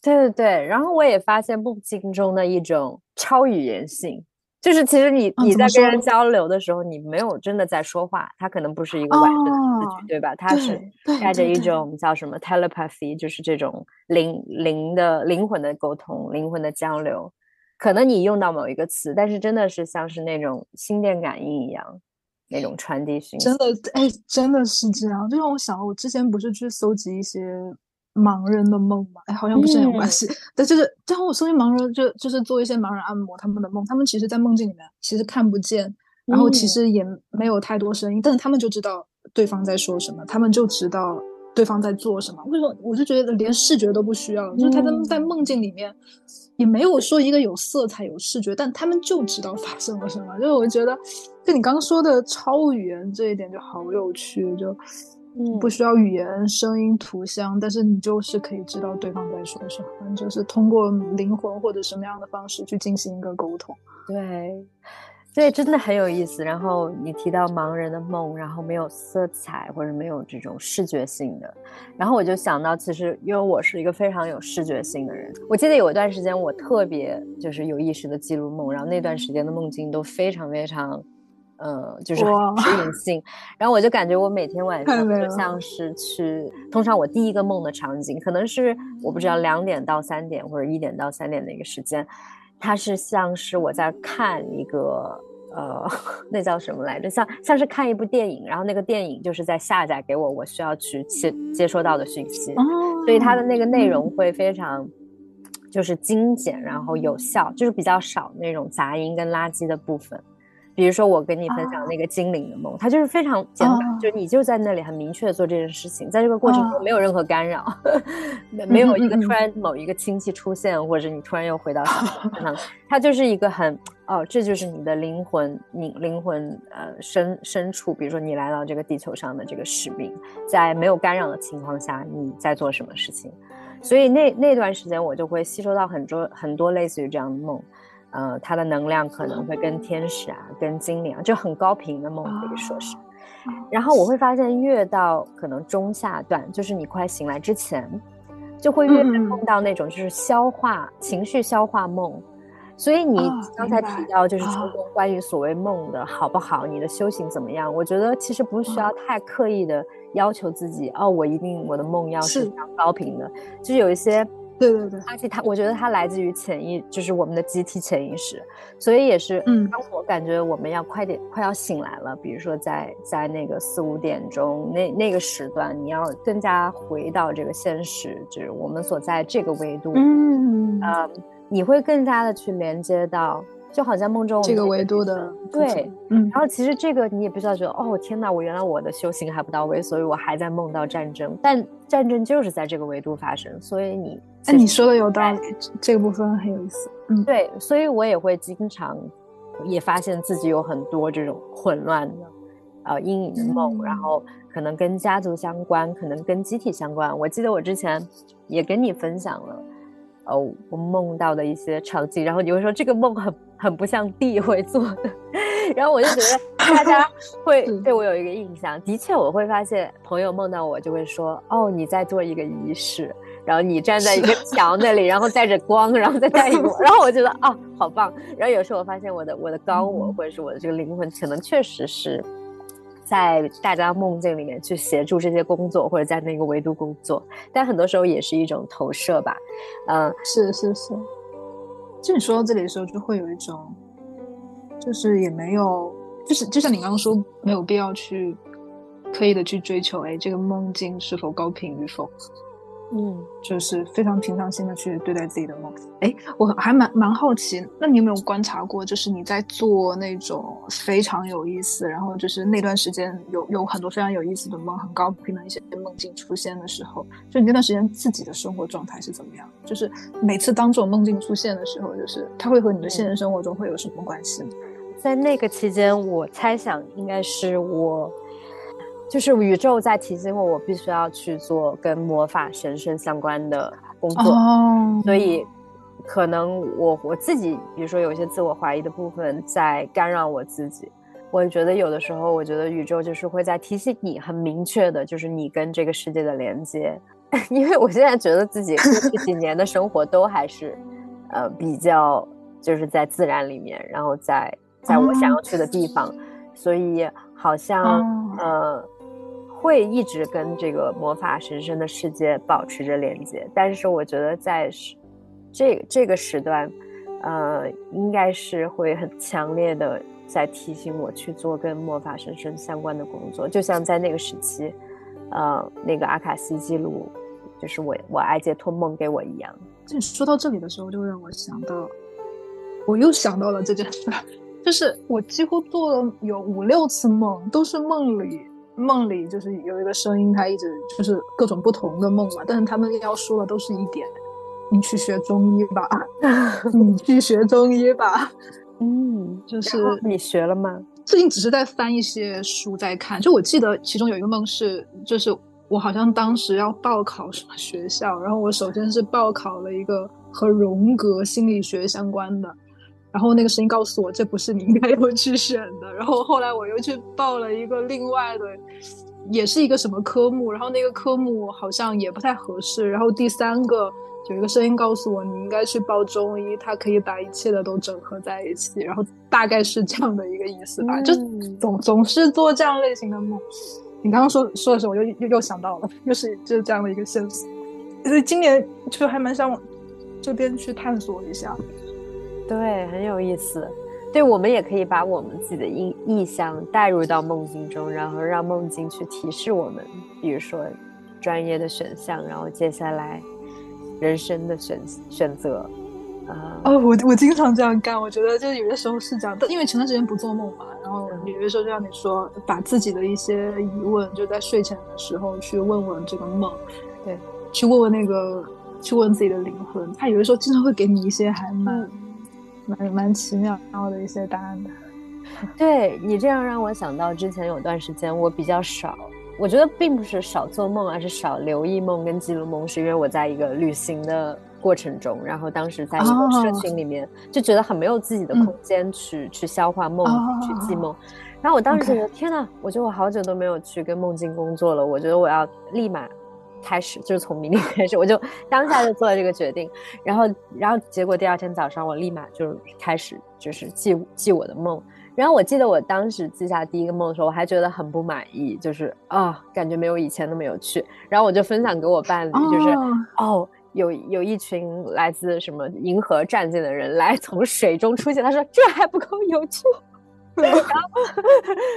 对对对，然后我也发现梦境中的一种超语言性。就是其实你你在跟人交流的时候，你没有真的在说话，他可能不是一个完整的词句，对吧？他是带着一种叫什么 telepathy，就是这种灵灵的灵魂的沟通、灵魂的交流。可能你用到某一个词，但是真的是像是那种心电感应一样，那种传递讯息。真的，哎，真的是这样。就让我想了，我之前不是去搜集一些。盲人的梦嘛，哎，好像不是很有关系。但就是，最后我身边盲人就就是做一些盲人按摩，他们的梦，他们其实，在梦境里面其实看不见，然后其实也没有太多声音，但是他们就知道对方在说什么，他们就知道对方在做什么。为什么？我就觉得连视觉都不需要，就是他们在梦境里面也没有说一个有色彩、有视觉，但他们就知道发生了什么。就是我觉得，就你刚刚说的超语言这一点就好有趣，就。不需要语言、声音、图像，但是你就是可以知道对方在说什么，就是通过灵魂或者什么样的方式去进行一个沟通。对，对，真的很有意思。然后你提到盲人的梦，然后没有色彩或者没有这种视觉性的，然后我就想到，其实因为我是一个非常有视觉性的人，我记得有一段时间我特别就是有意识的记录梦，然后那段时间的梦境都非常非常。嗯，就是指引 性，然后我就感觉我每天晚上就像是去，通常我第一个梦的场景可能是我不知道两点到三点或者一点到三点的一个时间，它是像是我在看一个呃，那叫什么来着？像像是看一部电影，然后那个电影就是在下载给我我需要去接接收到的讯息，所以它的那个内容会非常就是精简，然后有效，就是比较少那种杂音跟垃圾的部分。比如说我跟你分享那个精灵的梦，它就是非常简短，就你就在那里很明确的做这件事情，在这个过程中没有任何干扰，没有一个突。然某一个亲戚出现，或者你突然又回到身上，它就是一个很哦，这就是你的灵魂，你灵魂呃深深处，比如说你来到这个地球上的这个使命，在没有干扰的情况下你在做什么事情，所以那那段时间我就会吸收到很多很多类似于这样的梦。呃，它的能量可能会跟天使啊，跟精灵啊，就很高频的梦可以说是。然后我会发现，越到可能中下段，就是你快醒来之前，就会越梦到那种就是消化情绪消化梦。所以你刚才提到就是初中关于所谓梦的好不好，你的修行怎么样？我觉得其实不需要太刻意的要求自己哦，我一定我的梦要是非常高频的，就是有一些。对对对，而且它，我觉得它来自于潜意，就是我们的集体潜意识，所以也是，嗯，当我感觉我们要快点，快要醒来了，比如说在在那个四五点钟那那个时段，你要更加回到这个现实，就是我们所在这个维度，嗯，呃，你会更加的去连接到。就好像梦中这个维度的对，嗯，然后其实这个你也不知道，觉得哦天哪，我原来我的修行还不到位，所以我还在梦到战争，但战争就是在这个维度发生，所以你哎，你说的有道理，这个部分很有意思，嗯，对，所以我也会经常也发现自己有很多这种混乱的呃阴影的梦，然后可能跟家族相关，可能跟集体相关。我记得我之前也跟你分享了。呃，我梦到的一些场景，然后你会说这个梦很很不像地会做的，然后我就觉得大家 会对我有一个印象。的确，我会发现朋友梦到我就会说：“哦，你在做一个仪式。”然后你站在一个墙那里，然后带着光，然后再带一我，然后我觉得啊，好棒。然后有时候我发现我的我的高我或者是我的这个灵魂，可能确实是在大家梦境里面去协助这些工作，或者在那个维度工作。但很多时候也是一种投射吧。嗯，是是是。就你说到这里的时候，就会有一种，就是也没有，就是就像你刚刚说，没有必要去刻意的去追求，哎，这个梦境是否高频与否。嗯，就是非常平常心的去对待自己的梦。哎，我还蛮蛮好奇，那你有没有观察过，就是你在做那种非常有意思，然后就是那段时间有有很多非常有意思的梦，很高频的一些梦境出现的时候，就你那段时间自己的生活状态是怎么样？就是每次当这种梦境出现的时候，就是它会和你的现实生活中会有什么关系？在那个期间，我猜想应该是我。就是宇宙在提醒我，我必须要去做跟魔法神圣相关的工作，所以可能我我自己，比如说有一些自我怀疑的部分在干扰我自己。我觉得有的时候，我觉得宇宙就是会在提醒你，很明确的，就是你跟这个世界的连接。因为我现在觉得自己这几 年的生活都还是，呃，比较就是在自然里面，然后在在我想要去的地方，所以好像呃。会一直跟这个魔法神圣的世界保持着连接，但是我觉得在这这个时段，呃，应该是会很强烈的在提醒我去做跟魔法神圣相关的工作，就像在那个时期，呃，那个阿卡西记录，就是我我爱姐托梦给我一样。就说到这里的时候，就让我想到，我又想到了这件事，就是我几乎做了有五六次梦，都是梦里。梦里就是有一个声音，他一直就是各种不同的梦嘛，但是他们要说的都是一点，你去学中医吧，你去学中医吧，嗯，就是你学了吗？最近只是在翻一些书在看，就我记得其中有一个梦是，就是我好像当时要报考什么学校，然后我首先是报考了一个和荣格心理学相关的。然后那个声音告诉我，这不是你应该要去选的。然后后来我又去报了一个另外的，也是一个什么科目，然后那个科目好像也不太合适。然后第三个有一个声音告诉我，你应该去报中医，它可以把一切的都整合在一起。然后大概是这样的一个意思吧，就总总是做这样类型的梦。你刚刚说说的时候，我又又又想到了，又是就是这样的一个线索。所以今年就还蛮想往这边去探索一下。对，很有意思。对我们也可以把我们自己的意意向带入到梦境中，然后让梦境去提示我们，比如说专业的选项，然后接下来人生的选选择。啊哦，我我经常这样干。我觉得就有的时候是这样，因为前段时间不做梦嘛，然后有的时候就像你说，把自己的一些疑问就在睡前的时候去问问这个梦，对，去问问那个，去问自己的灵魂。他有的时候经常会给你一些还蛮。蛮蛮奇妙的一些答案的，对你这样让我想到之前有段时间我比较少，我觉得并不是少做梦，而是少留意梦跟记录梦，是因为我在一个旅行的过程中，然后当时在一个社群里面就觉得很没有自己的空间去去消化梦去记梦，然后我当时觉得天呐，我觉得我好久都没有去跟梦境工作了，我觉得我要立马。开始就是从明天开始，我就 当下就做了这个决定，然后，然后结果第二天早上我立马就开始就是记记我的梦，然后我记得我当时记下第一个梦的时候，我还觉得很不满意，就是啊，感觉没有以前那么有趣，然后我就分享给我伴侣，就是哦，有有一群来自什么银河战舰的人来从水中出现，他说这还不够有趣。然后，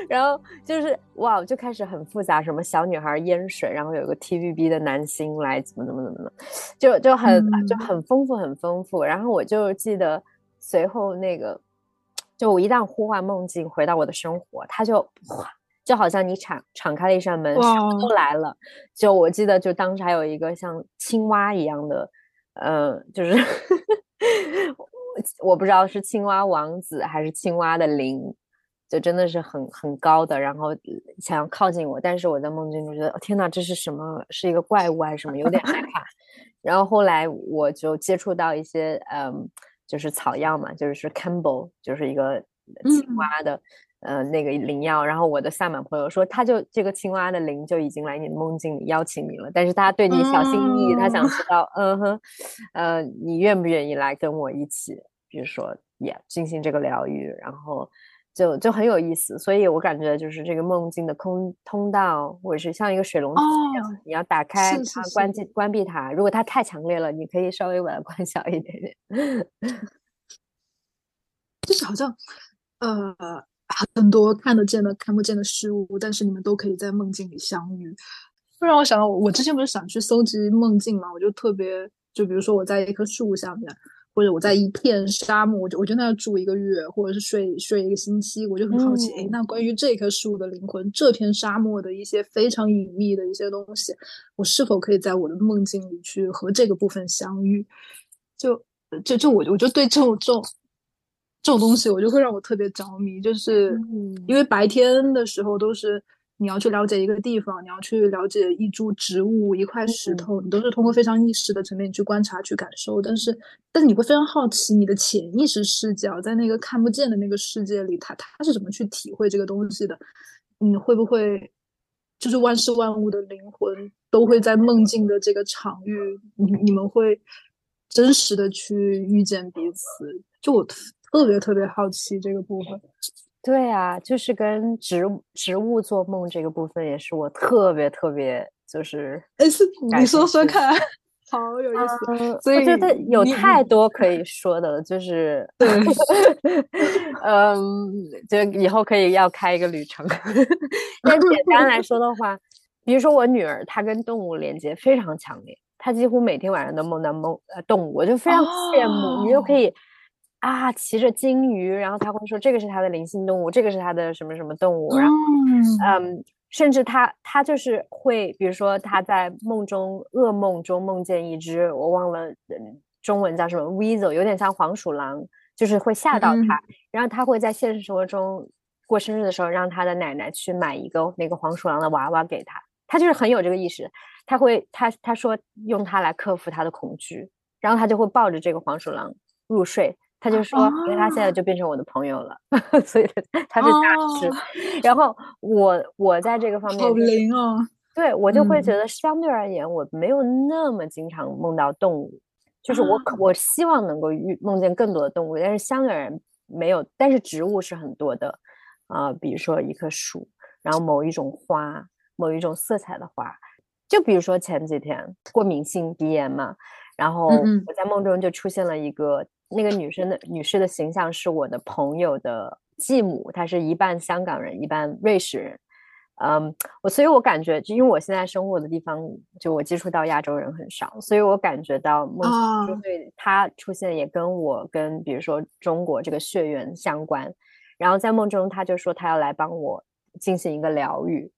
然后就是哇，就开始很复杂，什么小女孩淹水，然后有个 TVB 的男星来怎么怎么怎么的，就就很就很丰富很丰富。然后我就记得随后那个，就我一旦呼唤梦境回到我的生活，他就哇，就好像你敞敞开了一扇门，什么都来了。就我记得，就当时还有一个像青蛙一样的，嗯，就是 我不知道是青蛙王子还是青蛙的灵。就真的是很很高的，然后想要靠近我，但是我在梦境中觉得，天哪，这是什么？是一个怪物还是什么？有点害怕。然后后来我就接触到一些，嗯，就是草药嘛，就是 Campbell，就是一个青蛙的。呃，那个灵药，然后我的萨满朋友说，他就这个青蛙的灵就已经来你的梦境里邀请你了，但是他对你小心翼翼，他想知道，嗯哼，呃，你愿不愿意来跟我一起，比如说也进行这个疗愈，然后就就很有意思，所以我感觉就是这个梦境的空通道，或者是像一个水龙头一样，你要打开它，关闭关闭它，如果它太强烈了，你可以稍微把它 关小一点点，就是好像，呃。很多看得见的、看不见的事物，但是你们都可以在梦境里相遇，会让我想到我。我之前不是想去搜集梦境嘛，我就特别，就比如说我在一棵树下面，或者我在一片沙漠，我就我就那住一个月，或者是睡睡一个星期，我就很好奇，哎，那关于这棵树的灵魂，这片沙漠的一些非常隐秘的一些东西，我是否可以在我的梦境里去和这个部分相遇？就就就我我就对这种这种。这种东西我就会让我特别着迷，就是因为白天的时候都是你要去了解一个地方，你要去了解一株植物、一块石头，你都是通过非常意识的层面去观察、去感受。但是，但是你会非常好奇，你的潜意识视角在那个看不见的那个世界里，它它是怎么去体会这个东西的？你会不会就是万事万物的灵魂都会在梦境的这个场域，你你们会真实的去遇见彼此？就我。特别特别好奇这个部分，对啊，就是跟植植物做梦这个部分，也是我特别特别就是，哎，是你说说看，好有意思。所以我觉得有太多可以说的了，就是，嗯，就以后可以要开一个旅程。但简单来说的话，比如说我女儿，她跟动物连接非常强烈，她几乎每天晚上都梦到梦呃动物，我就非常羡慕，你就可以。啊，骑着鲸鱼，然后他会说这个是他的灵性动物，这个是他的什么什么动物，然后嗯，甚至他他就是会，比如说他在梦中噩梦中梦见一只我忘了中文叫什么 weasel，有点像黄鼠狼，就是会吓到他，然后他会在现实生活中过生日的时候让他的奶奶去买一个那个黄鼠狼的娃娃给他，他就是很有这个意识，他会他他说用它来克服他的恐惧，然后他就会抱着这个黄鼠狼入睡。他就说，因为他现在就变成我的朋友了，所以他是大师。然后我我在这个方面好灵哦，对我就会觉得相对而言，我没有那么经常梦到动物，就是我我希望能够遇梦见更多的动物，但是相对而言没有。但是植物是很多的啊，比如说一棵树，然后某一种花，某一种色彩的花，就比如说前几天过敏性鼻炎嘛，然后我在梦中就出现了一个。那个女生的女士的形象是我的朋友的继母，她是一半香港人，一半瑞士人。嗯，我所以，我感觉，就因为我现在生活的地方，就我接触到亚洲人很少，所以我感觉到梦就对她出现也跟我跟比如说中国这个血缘相关。然后在梦中，他就说他要来帮我进行一个疗愈，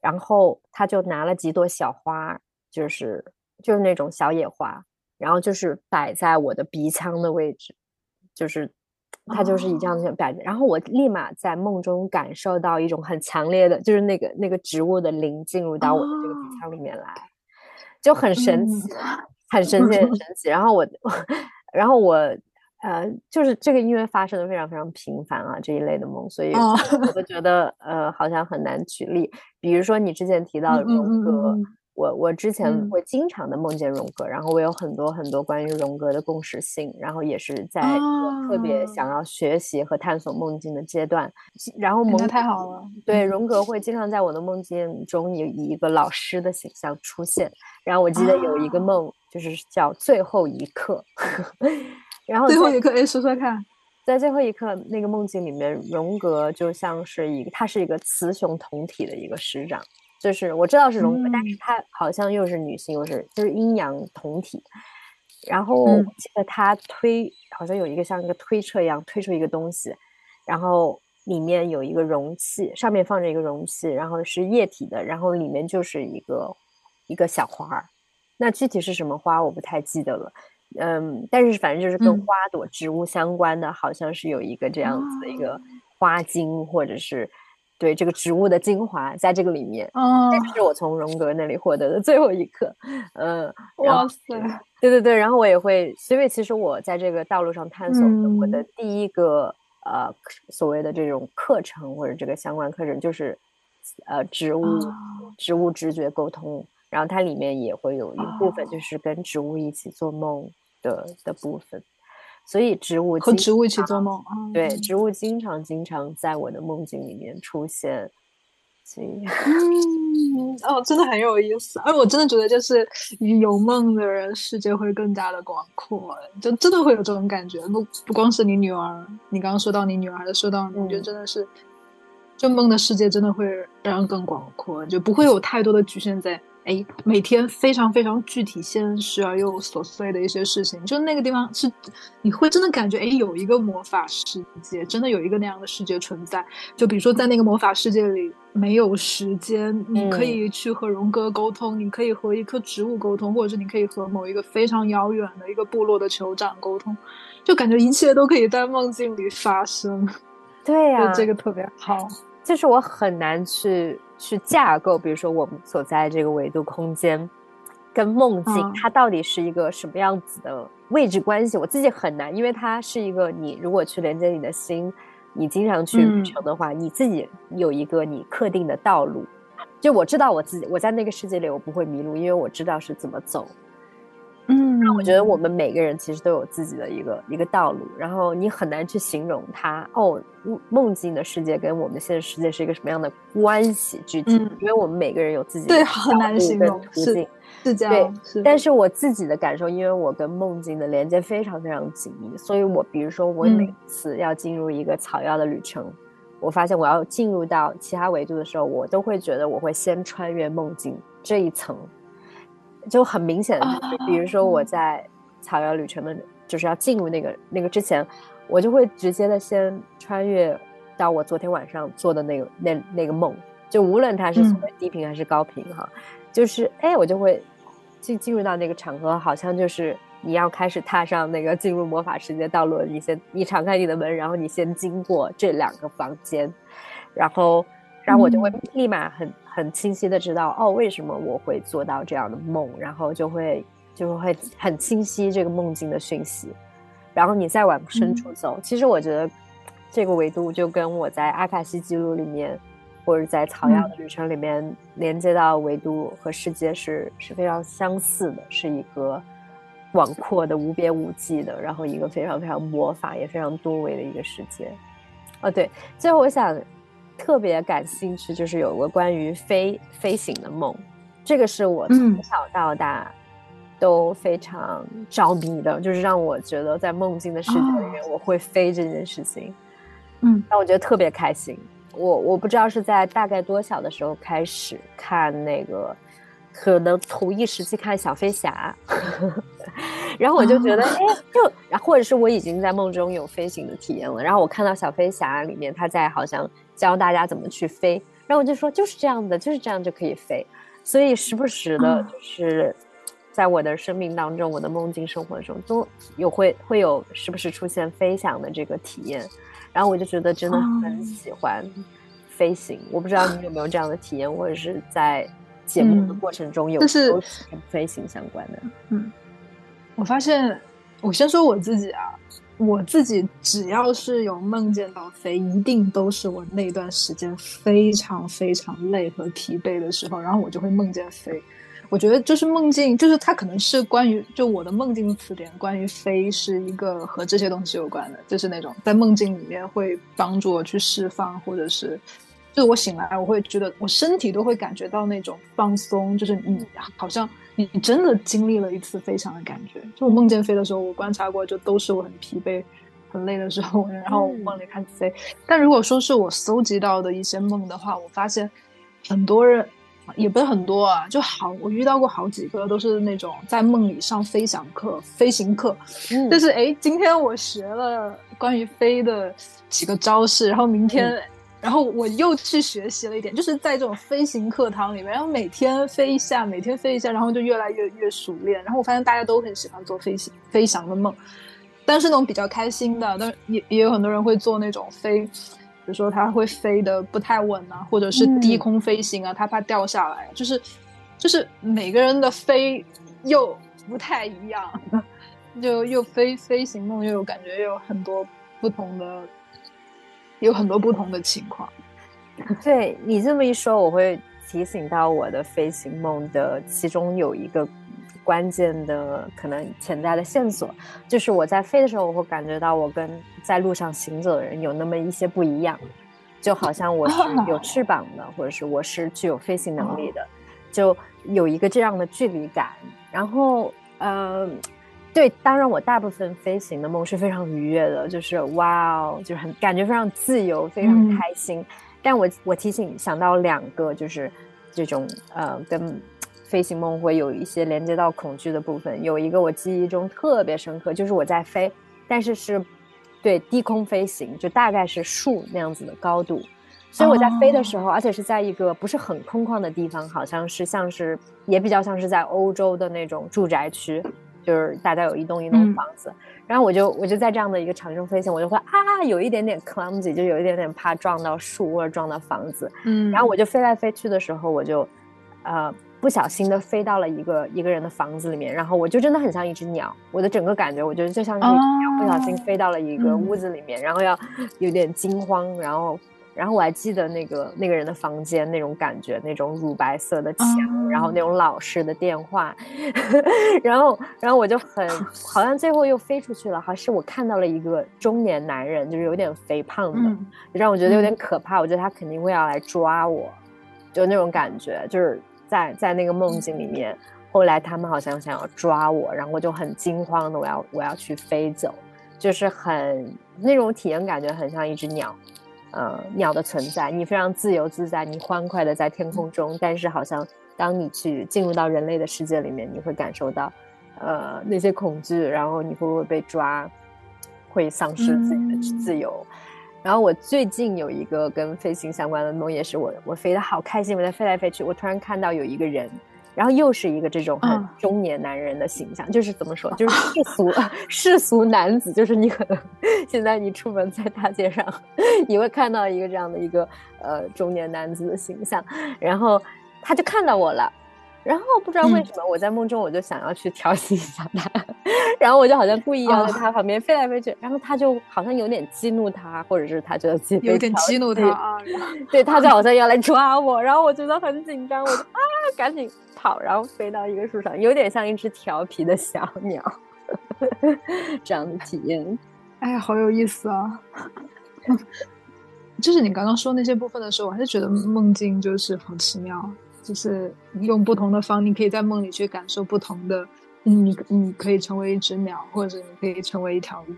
然后他就拿了几朵小花，就是就是那种小野花。然后就是摆在我的鼻腔的位置，就是它就是以这样子摆着。然后我立马在梦中感受到一种很强烈的，就是那个那个植物的灵进入到我的这个鼻腔里面来，就很神奇，很神奇，很神奇。然后我，然后我，呃，就是这个因为发生的非常非常频繁啊这一类的梦，所以我就觉得呃好像很难举例。比如说你之前提到的荣格。我我之前会经常的梦见荣格，然后我有很多很多关于荣格的共识性，然后也是在特别想要学习和探索梦境的阶段。然后梦太好了，对荣格会经常在我的梦境中以以一个老师的形象出现。然后我记得有一个梦，就是叫最后一刻。然后最后一刻，哎，说说看，在最后一刻那个梦境里面，荣格就像是一个，他是一个雌雄同体的一个师长。就是我知道是荣格，但是他好像又是女性，又是就是阴阳同体。然后记得他推，好像有一个像一个推车一样推出一个东西，然后里面有一个容器，上面放着一个容器，然后是液体的，然后里面就是一个一个小花儿。那具体是什么花我不太记得了，嗯，但是反正就是跟花朵植物相关的，好像是有一个这样子的一个花茎或者是。对这个植物的精华在这个里面，哦，这是我从荣格那里获得的最后一课，嗯，哇塞，对对对，然后我也会，因为其实我在这个道路上探索的我的第一个呃所谓的这种课程或者这个相关课程，就是呃植物植物直觉沟通，然后它里面也会有一部分就是跟植物一起做梦的的部分。所以植物和植物一起做梦，对，植物经常经常在我的梦境里面出现。所以，嗯，哦，真的很有意思。而，我真的觉得，就是有梦的人，世界会更加的广阔。就真的会有这种感觉。不，不光是你女儿，你刚刚说到你女儿的，说到，我觉得真的是，就梦的世界真的会让人更广阔，就不会有太多的局限在。哎，每天非常非常具体、现实而又琐碎的一些事情，就那个地方是，你会真的感觉，哎，有一个魔法世界，真的有一个那样的世界存在。就比如说，在那个魔法世界里，没有时间，你可以去和荣哥沟通，你可以和一棵植物沟通，或者是你可以和某一个非常遥远的一个部落的酋长沟通，就感觉一切都可以在梦境里发生。对呀，这个特别好。就是我很难去去架构，比如说我们所在这个维度空间，跟梦境它到底是一个什么样子的位置关系，我自己很难，因为它是一个你如果去连接你的心，你经常去旅程的话，你自己有一个你特定的道路，就我知道我自己我在那个世界里我不会迷路，因为我知道是怎么走。嗯，我觉得我们每个人其实都有自己的一个一个道路，然后你很难去形容它哦，梦境的世界跟我们现实世界是一个什么样的关系具体，因为我们每个人有自己的对很难形容途径，是这样。对，但是我自己的感受，因为我跟梦境的连接非常非常紧密，所以我比如说我每次要进入一个草药的旅程，我发现我要进入到其他维度的时候，我都会觉得我会先穿越梦境这一层。就很明显的，比如说我在草原旅程的，就是要进入那个那个之前，我就会直接的先穿越到我昨天晚上做的那个那那个梦，就无论它是所谓低频还是高频哈，就是哎，我就会进进入到那个场合，好像就是你要开始踏上那个进入魔法世界道路，你先你敞开你的门，然后你先经过这两个房间，然后。然后我就会立马很很清晰的知道哦，为什么我会做到这样的梦，然后就会就会很清晰这个梦境的讯息。然后你再往深处走，其实我觉得这个维度就跟我在阿卡西记录里面，或者在草药的旅程里面连接到维度和世界是是非常相似的，是一个广阔的、无边无际的，然后一个非常非常魔法也非常多维的一个世界。哦，对，最后我想。特别感兴趣，就是有个关于飞飞行的梦，这个是我从小到大都非常着迷的，就是让我觉得在梦境的世界里面我会飞这件事情，嗯，让我觉得特别开心。我我不知道是在大概多小的时候开始看那个，可能同一时期看小飞侠，然后我就觉得，哎，就然后或者是我已经在梦中有飞行的体验了，然后我看到小飞侠里面他在好像。教大家怎么去飞，然后我就说就是这样的，就是这样就可以飞。所以时不时的，就是在我的生命当中，我的梦境生活中都有会会有时不时出现飞翔的这个体验。然后我就觉得真的很喜欢飞行。我不知道你有没有这样的体验，或者是在节目的过程中有是跟飞行相关的。嗯，我发现，我先说我自己啊。我自己只要是有梦见到飞，一定都是我那段时间非常非常累和疲惫的时候，然后我就会梦见飞。我觉得就是梦境，就是它可能是关于就我的梦境词典，关于飞是一个和这些东西有关的，就是那种在梦境里面会帮助我去释放，或者是。就我醒来，我会觉得我身体都会感觉到那种放松，就是你好像你真的经历了一次飞翔的感觉。就我梦见飞的时候，我观察过，就都是我很疲惫、很累的时候，然后梦里开始飞。但如果说是我搜集到的一些梦的话，我发现很多人也不是很多啊，就好我遇到过好几个都是那种在梦里上飞翔课、飞行课。就是哎，今天我学了关于飞的几个招式，然后明天。然后我又去学习了一点，就是在这种飞行课堂里面，然后每天飞一下，每天飞一下，然后就越来越越熟练。然后我发现大家都很喜欢做飞行飞翔的梦，但是那种比较开心的，但也也有很多人会做那种飞，比如说他会飞的不太稳啊，或者是低空飞行啊，他怕掉下来，就是就是每个人的飞又不太一样，就又飞飞行梦又有感觉，又有很多不同的。有很多不同的情况。对你这么一说，我会提醒到我的飞行梦的其中有一个关键的可能潜在的线索，就是我在飞的时候，我会感觉到我跟在路上行走的人有那么一些不一样，就好像我是有翅膀的，或者是我是具有飞行能力的，就有一个这样的距离感。然后，呃。对，当然我大部分飞行的梦是非常愉悦的，就是哇哦，就是很感觉非常自由，非常开心。但我我提醒想到两个，就是这种呃跟飞行梦会有一些连接到恐惧的部分。有一个我记忆中特别深刻，就是我在飞，但是是对低空飞行，就大概是树那样子的高度。所以我在飞的时候，而且是在一个不是很空旷的地方，好像是像是也比较像是在欧洲的那种住宅区。就是大家有一栋一栋房子，然后我就我就在这样的一个场中飞行，我就会啊有一点点 clumsy，就有一点点怕撞到树或者撞到房子，嗯，然后我就飞来飞去的时候，我就呃不小心的飞到了一个一个人的房子里面，然后我就真的很像一只鸟，我的整个感觉我觉得就像是一只鸟不小心飞到了一个屋子里面，然后要有点惊慌，然后。然后我还记得那个那个人的房间那种感觉，那种乳白色的墙，然后那种老式的电话，然后然后我就很 好像最后又飞出去了，好像是我看到了一个中年男人，就是有点肥胖的，让我觉得有点可怕。我觉得他肯定会要来抓我，就那种感觉，就是在在那个梦境里面。后来他们好像想要抓我，然后我就很惊慌的，我要我要去飞走，就是很那种体验感觉很像一只鸟。呃，鸟的存在，你非常自由自在，你欢快的在天空中。但是，好像当你去进入到人类的世界里面，你会感受到，呃，那些恐惧，然后你会不会被抓，会丧失自己的自由。然后，我最近有一个跟飞行相关的梦，也是我我飞的好开心，我在飞来飞去，我突然看到有一个人。然后又是一个这种很中年男人的形象，就是怎么说，就是世俗 世俗男子，就是你可能现在你出门在大街上，你会看到一个这样的一个呃中年男子的形象，然后他就看到我了。然后不知道为什么，我在梦中我就想要去调戏一下他，然后我就好像故意要在他旁边飞来飞去，然后他就好像有点激怒他，或者是他觉得自己有点激怒他，对，他就好像要来抓我，然后我觉得很紧张，我就啊赶紧跑，然后飞到一个树上，有点像一只调皮的小鸟，这样的体验，哎呀，好有意思啊！就是你刚刚说那些部分的时候，我还是觉得梦境就是好奇妙。就是用不同的方，你可以在梦里去感受不同的，你你可以成为一只鸟，或者你可以成为一条鱼，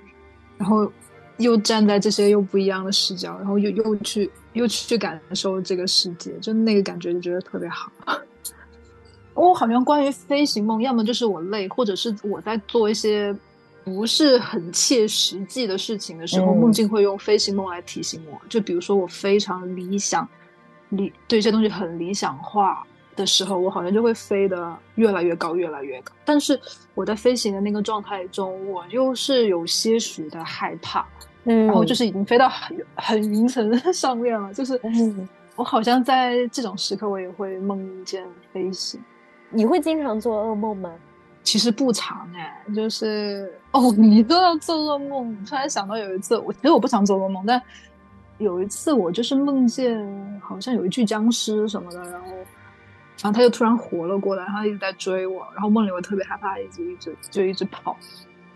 然后又站在这些又不一样的视角，然后又又去又去感受这个世界，就那个感觉就觉得特别好。我好像关于飞行梦，要么就是我累，或者是我在做一些不是很切实际的事情的时候，梦境会用飞行梦来提醒我。就比如说我非常理想。理对一些东西很理想化的时候，我好像就会飞得越来越高，越来越高。但是我在飞行的那个状态中，我又是有些许的害怕，嗯，然后就是已经飞到很很云层上面了。就是我好像在这种时刻，我也会梦见飞行。你会经常做噩梦吗？其实不常哎，就是哦，你都要做噩梦。突然想到有一次，我其实我不常做噩梦，但。有一次，我就是梦见好像有一具僵尸什么的，然后，然后他就突然活了过来，然后一直在追我，然后梦里我特别害怕，一直一直就一直跑，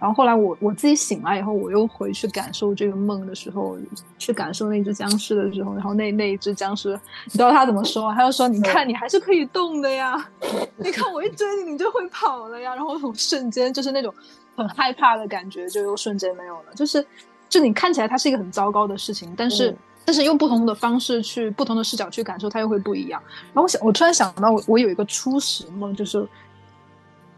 然后后来我我自己醒来以后，我又回去感受这个梦的时候，去感受那只僵尸的时候，然后那那一只僵尸，你知道他怎么说？他就说：“你看，你还是可以动的呀，你看我一追你，你就会跑了呀。”然后瞬间就是那种很害怕的感觉，就又瞬间没有了，就是。就你看起来它是一个很糟糕的事情，但是但是用不同的方式去不同的视角去感受，它又会不一样。然后我想，我突然想到，我我有一个初始梦，就是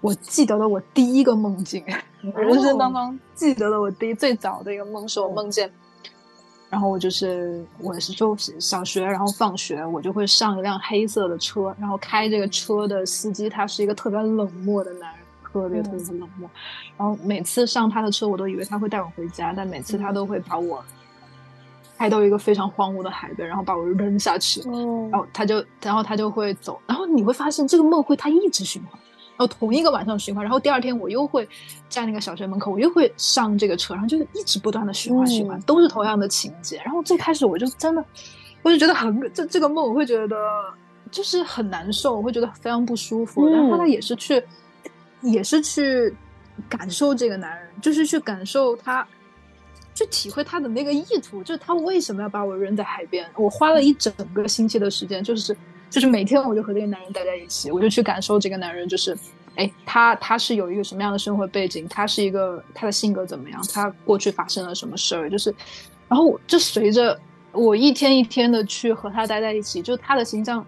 我记得了我第一个梦境，人生当中记得了我第一最早的一个梦，是我梦见，然后我就是我是就小学，然后放学我就会上一辆黑色的车，然后开这个车的司机他是一个特别冷漠的男人。特别特别冷漠，然后每次上他的车，我都以为他会带我回家，但每次他都会把我开到一个非常荒芜的海边，然后把我扔下去，然后他就，然后他就会走，然后你会发现这个梦会他一直循环，然后同一个晚上循环，然后第二天我又会在那个小学门口，我又会上这个车，然后就是一直不断的循环循环，都是同样的情节。然后最开始我就真的，我就觉得很这这个梦，我会觉得就是很难受，我会觉得非常不舒服。然后后来也是去，也是去感受这个男人，就是去感受他，去体会他的那个意图，就是他为什么要把我扔在海边。我花了一整个星期的时间，就是。就是每天我就和这个男人待在一起，我就去感受这个男人，就是，哎，他他是有一个什么样的生活背景，他是一个他的性格怎么样，他过去发生了什么事儿，就是，然后就随着我一天一天的去和他待在一起，就他的形象，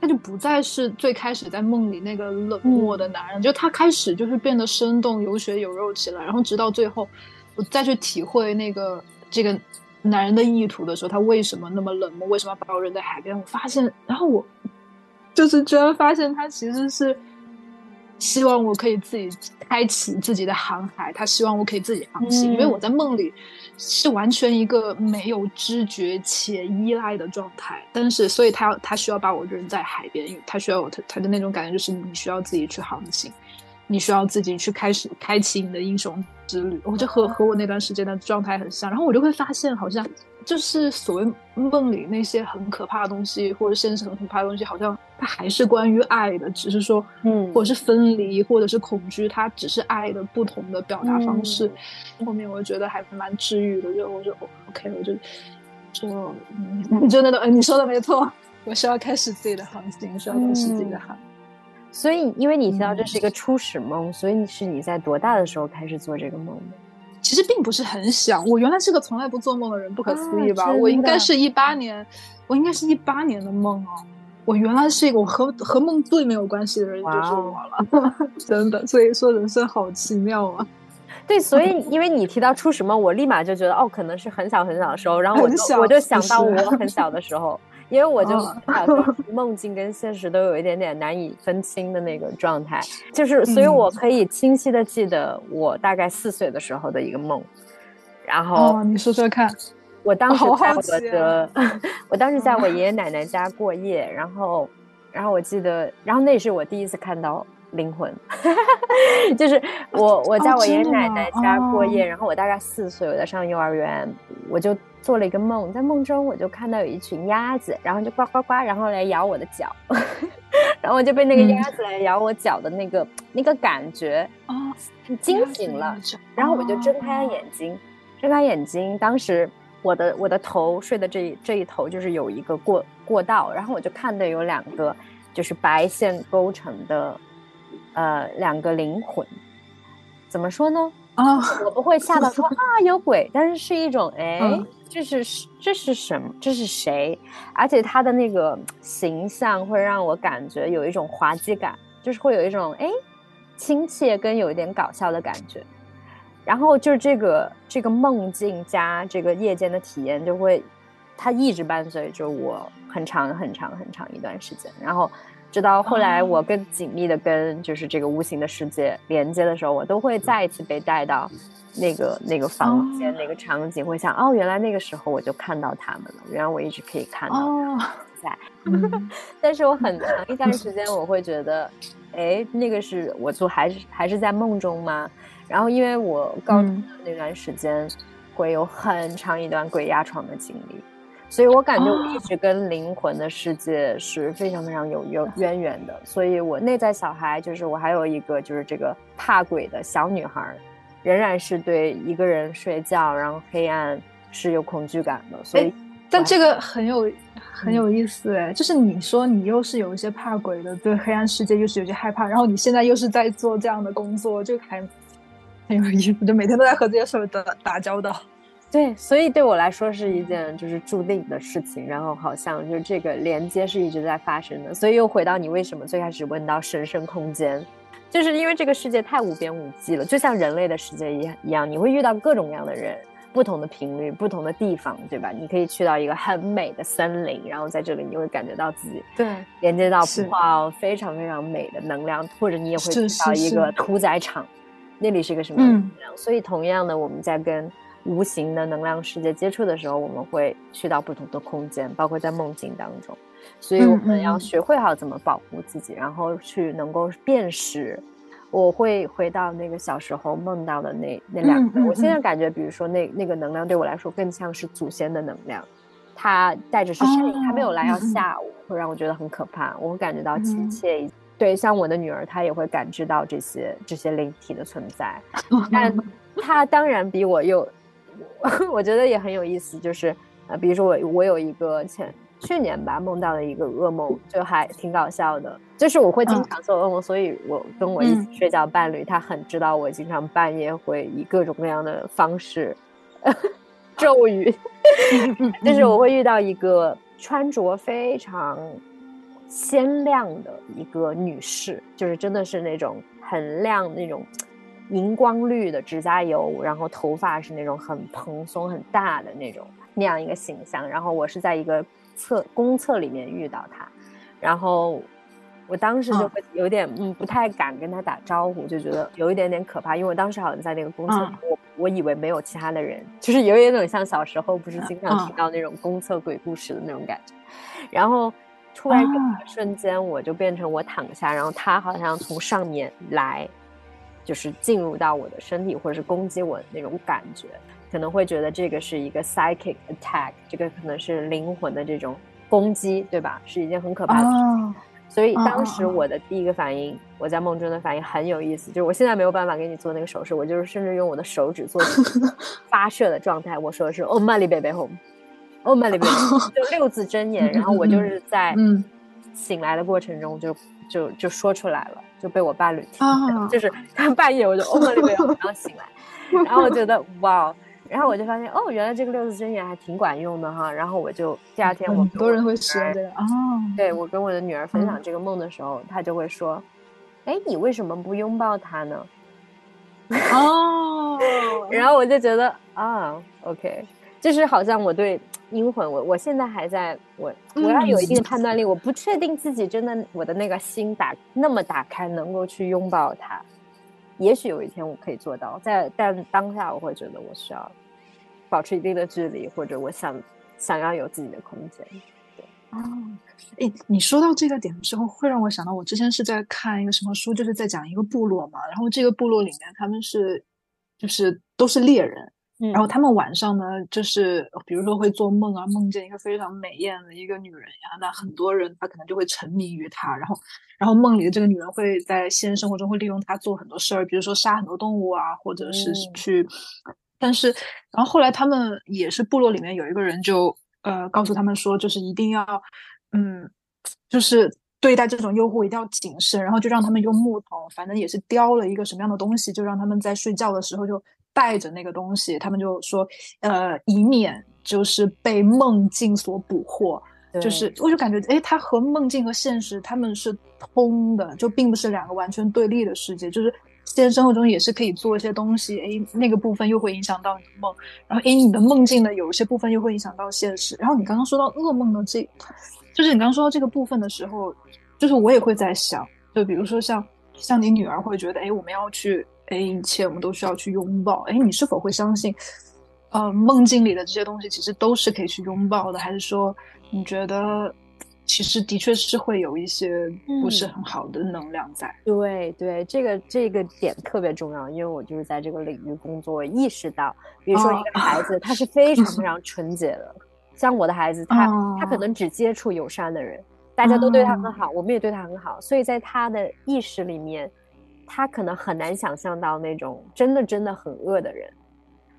他就不再是最开始在梦里那个冷漠的男人，就他开始就是变得生动有血有肉起来，然后直到最后，我再去体会那个这个。男人的意图的时候，他为什么那么冷漠？为什么要把我扔在海边？我发现，然后我就是居然发现，他其实是希望我可以自己开启自己的航海，他希望我可以自己航行，因为我在梦里是完全一个没有知觉且依赖的状态。但是，所以他要他需要把我扔在海边，他需要他他的那种感觉就是你需要自己去航行。你需要自己去开始开启你的英雄之旅，我就和和我那段时间的状态很像，然后我就会发现，好像就是所谓梦里那些很可怕的东西，或者现实很可怕的东西，好像它还是关于爱的，只是说，嗯，或者是分离，或者是恐惧，它只是爱的不同的表达方式。后面我就觉得还蛮治愈的，就我就 OK，我就就嗯，就那种，嗯，你说的没错，我需要开始自己的航行，需要开始自己的航。所以，因为你提到这是一个初始梦，所以是你在多大的时候开始做这个梦的？其实并不是很小，我原来是个从来不做梦的人，不可思议吧？我应该是一八年，我应该是一八年的梦哦。我原来是一个我和和梦最没有关系的人，就是我了，真的。所以说，人生好奇妙啊！对，所以因为你提到出什么，我立马就觉得哦，可能是很小很小的时候，然后我就我就想到我很小的时候。因为我就 梦境跟现实都有一点点难以分清的那个状态，就是所以我可以清晰的记得我大概四岁的时候的一个梦，然后你说说看，我当时在我的，我当时在我爷爷奶奶家过夜，然后，然后我记得，然后那是我第一次看到灵魂，就是我我在我爷爷奶奶家过夜，然后我大概四岁，我在上幼儿园，我就。做了一个梦，在梦中我就看到有一群鸭子，然后就呱呱呱，然后来咬我的脚，然后我就被那个鸭子来咬我脚的那个那个感觉啊惊醒了，然后我就睁开了眼睛，睁开眼睛，当时我的我的头睡的这这一头就是有一个过过道，然后我就看到有两个就是白线构成的呃两个灵魂，怎么说呢？啊，我不会吓到说 啊有鬼，但是是一种哎。这是这是什么？这是谁？而且他的那个形象会让我感觉有一种滑稽感，就是会有一种哎亲切跟有一点搞笑的感觉。然后就是这个这个梦境加这个夜间的体验，就会它一直伴随着我很长很长很长一段时间。然后直到后来我更紧密的跟就是这个无形的世界连接的时候，我都会再一次被带到。那个那个房间那个场景会想哦，原来那个时候我就看到他们了，原来我一直可以看到在，但是我很长一段时间我会觉得，哎，那个是我做还是还是在梦中吗？然后因为我高中那段时间会有很长一段鬼压床的经历，所以我感觉我一直跟灵魂的世界是非常非常有有渊源的，所以我内在小孩就是我还有一个就是这个怕鬼的小女孩。仍然是对一个人睡觉，然后黑暗是有恐惧感的，所以，但这个很有很有意思哎，就是你说你又是有一些怕鬼的，对黑暗世界又是有些害怕，然后你现在又是在做这样的工作，就还很有意思，就每天都在和这些事儿打打交道。对，所以对我来说是一件就是注定的事情，然后好像就这个连接是一直在发生的，所以又回到你为什么最开始问到神圣空间。就是因为这个世界太无边无际了，就像人类的世界一样一样，你会遇到各种各样的人，不同的频率，不同的地方，对吧？你可以去到一个很美的森林，然后在这里你会感觉到自己对连接到哇非常非常美的能量，或者你也会去到一个屠宰场，那里是一个什么样的能量？所以同样的，我们在跟无形的能量世界接触的时候，我们会去到不同的空间，包括在梦境当中。所以我们要学会好怎么保护自己，然后去能够辨识。我会回到那个小时候梦到的那那两个。我现在感觉，比如说那那个能量对我来说更像是祖先的能量，它带着是声音，它没有来要吓我，会让我觉得很可怕。我会感觉到亲切。对，像我的女儿，她也会感知到这些这些灵体的存在。但她当然比我又，我觉得也很有意思，就是呃，比如说我我有一个前。去年吧，梦到了一个噩梦，就还挺搞笑的。就是我会经常做噩梦，所以我跟我一起睡觉伴侣，他很知道我经常半夜会以各种各样的方式 咒语。就是我会遇到一个穿着非常鲜亮的一个女士，就是真的是那种很亮那种荧光绿的指甲油，然后头发是那种很蓬松很大的那种那样一个形象。然后我是在一个。厕公厕里面遇到他，然后我当时就会有点嗯不太敢跟他打招呼，就觉得有一点点可怕，因为我当时好像在那个公厕，我我以为没有其他的人，就是有一种像小时候不是经常听到那种公厕鬼故事的那种感觉。然后突然瞬间我就变成我躺下，然后他好像从上面来，就是进入到我的身体或者是攻击我的那种感觉。可能会觉得这个是一个 psychic attack，这个可能是灵魂的这种攻击，对吧？是一件很可怕的事情。所以当时我的第一个反应，我在梦中的反应很有意思，就是我现在没有办法给你做那个手势，我就是甚至用我的手指做 发射的状态。我说的是 “Oh my baby home”，“Oh my baby”，就六字真言。然后我就是在醒来的过程中就就就说出来了，就被我伴侣听到，就是他半夜我就 “Oh my baby home”，然后醒来，然后我觉得哇。然后我就发现，哦，原来这个六字真言还挺管用的哈。然后我就第二天，我很多人会使用这个哦。对我跟我的女儿分享这个梦的时候，她就会说：“哎，你为什么不拥抱他呢？” 哦。然后我就觉得啊，OK，就是好像我对阴魂，我我现在还在我我要有一定的判断力，我不确定自己真的我的那个心打那么打开，能够去拥抱他。也许有一天我可以做到，在但当下我会觉得我需要保持一定的距离，或者我想想要有自己的空间。对哦，哎，你说到这个点的时候，会让我想到我之前是在看一个什么书，就是在讲一个部落嘛，然后这个部落里面他们是就是都是猎人。然后他们晚上呢，就是比如说会做梦啊，梦见一个非常美艳的一个女人呀，那很多人他可能就会沉迷于她，然后，然后梦里的这个女人会在现实生活中会利用她做很多事儿，比如说杀很多动物啊，或者是去，但是，然后后来他们也是部落里面有一个人就呃告诉他们说，就是一定要，嗯，就是对待这种诱惑一定要谨慎，然后就让他们用木头，反正也是雕了一个什么样的东西，就让他们在睡觉的时候就。带着那个东西，他们就说，呃，以免就是被梦境所捕获。就是我就感觉，哎，它和梦境和现实他们是通的，就并不是两个完全对立的世界。就是现实生活中也是可以做一些东西，哎，那个部分又会影响到你的梦，然后哎，你的梦境呢，有一些部分又会影响到现实。然后你刚刚说到噩梦的这，就是你刚刚说到这个部分的时候，就是我也会在想，就比如说像像你女儿会觉得，哎，我们要去。哎，一切我们都需要去拥抱。哎，你是否会相信，呃，梦境里的这些东西其实都是可以去拥抱的？还是说，你觉得其实的确是会有一些不是很好的能量在？对对，这个这个点特别重要，因为我就是在这个领域工作，意识到，比如说一个孩子，他是非常非常纯洁的，像我的孩子，他他可能只接触友善的人，大家都对他很好，我们也对他很好，所以在他的意识里面。他可能很难想象到那种真的真的很恶的人，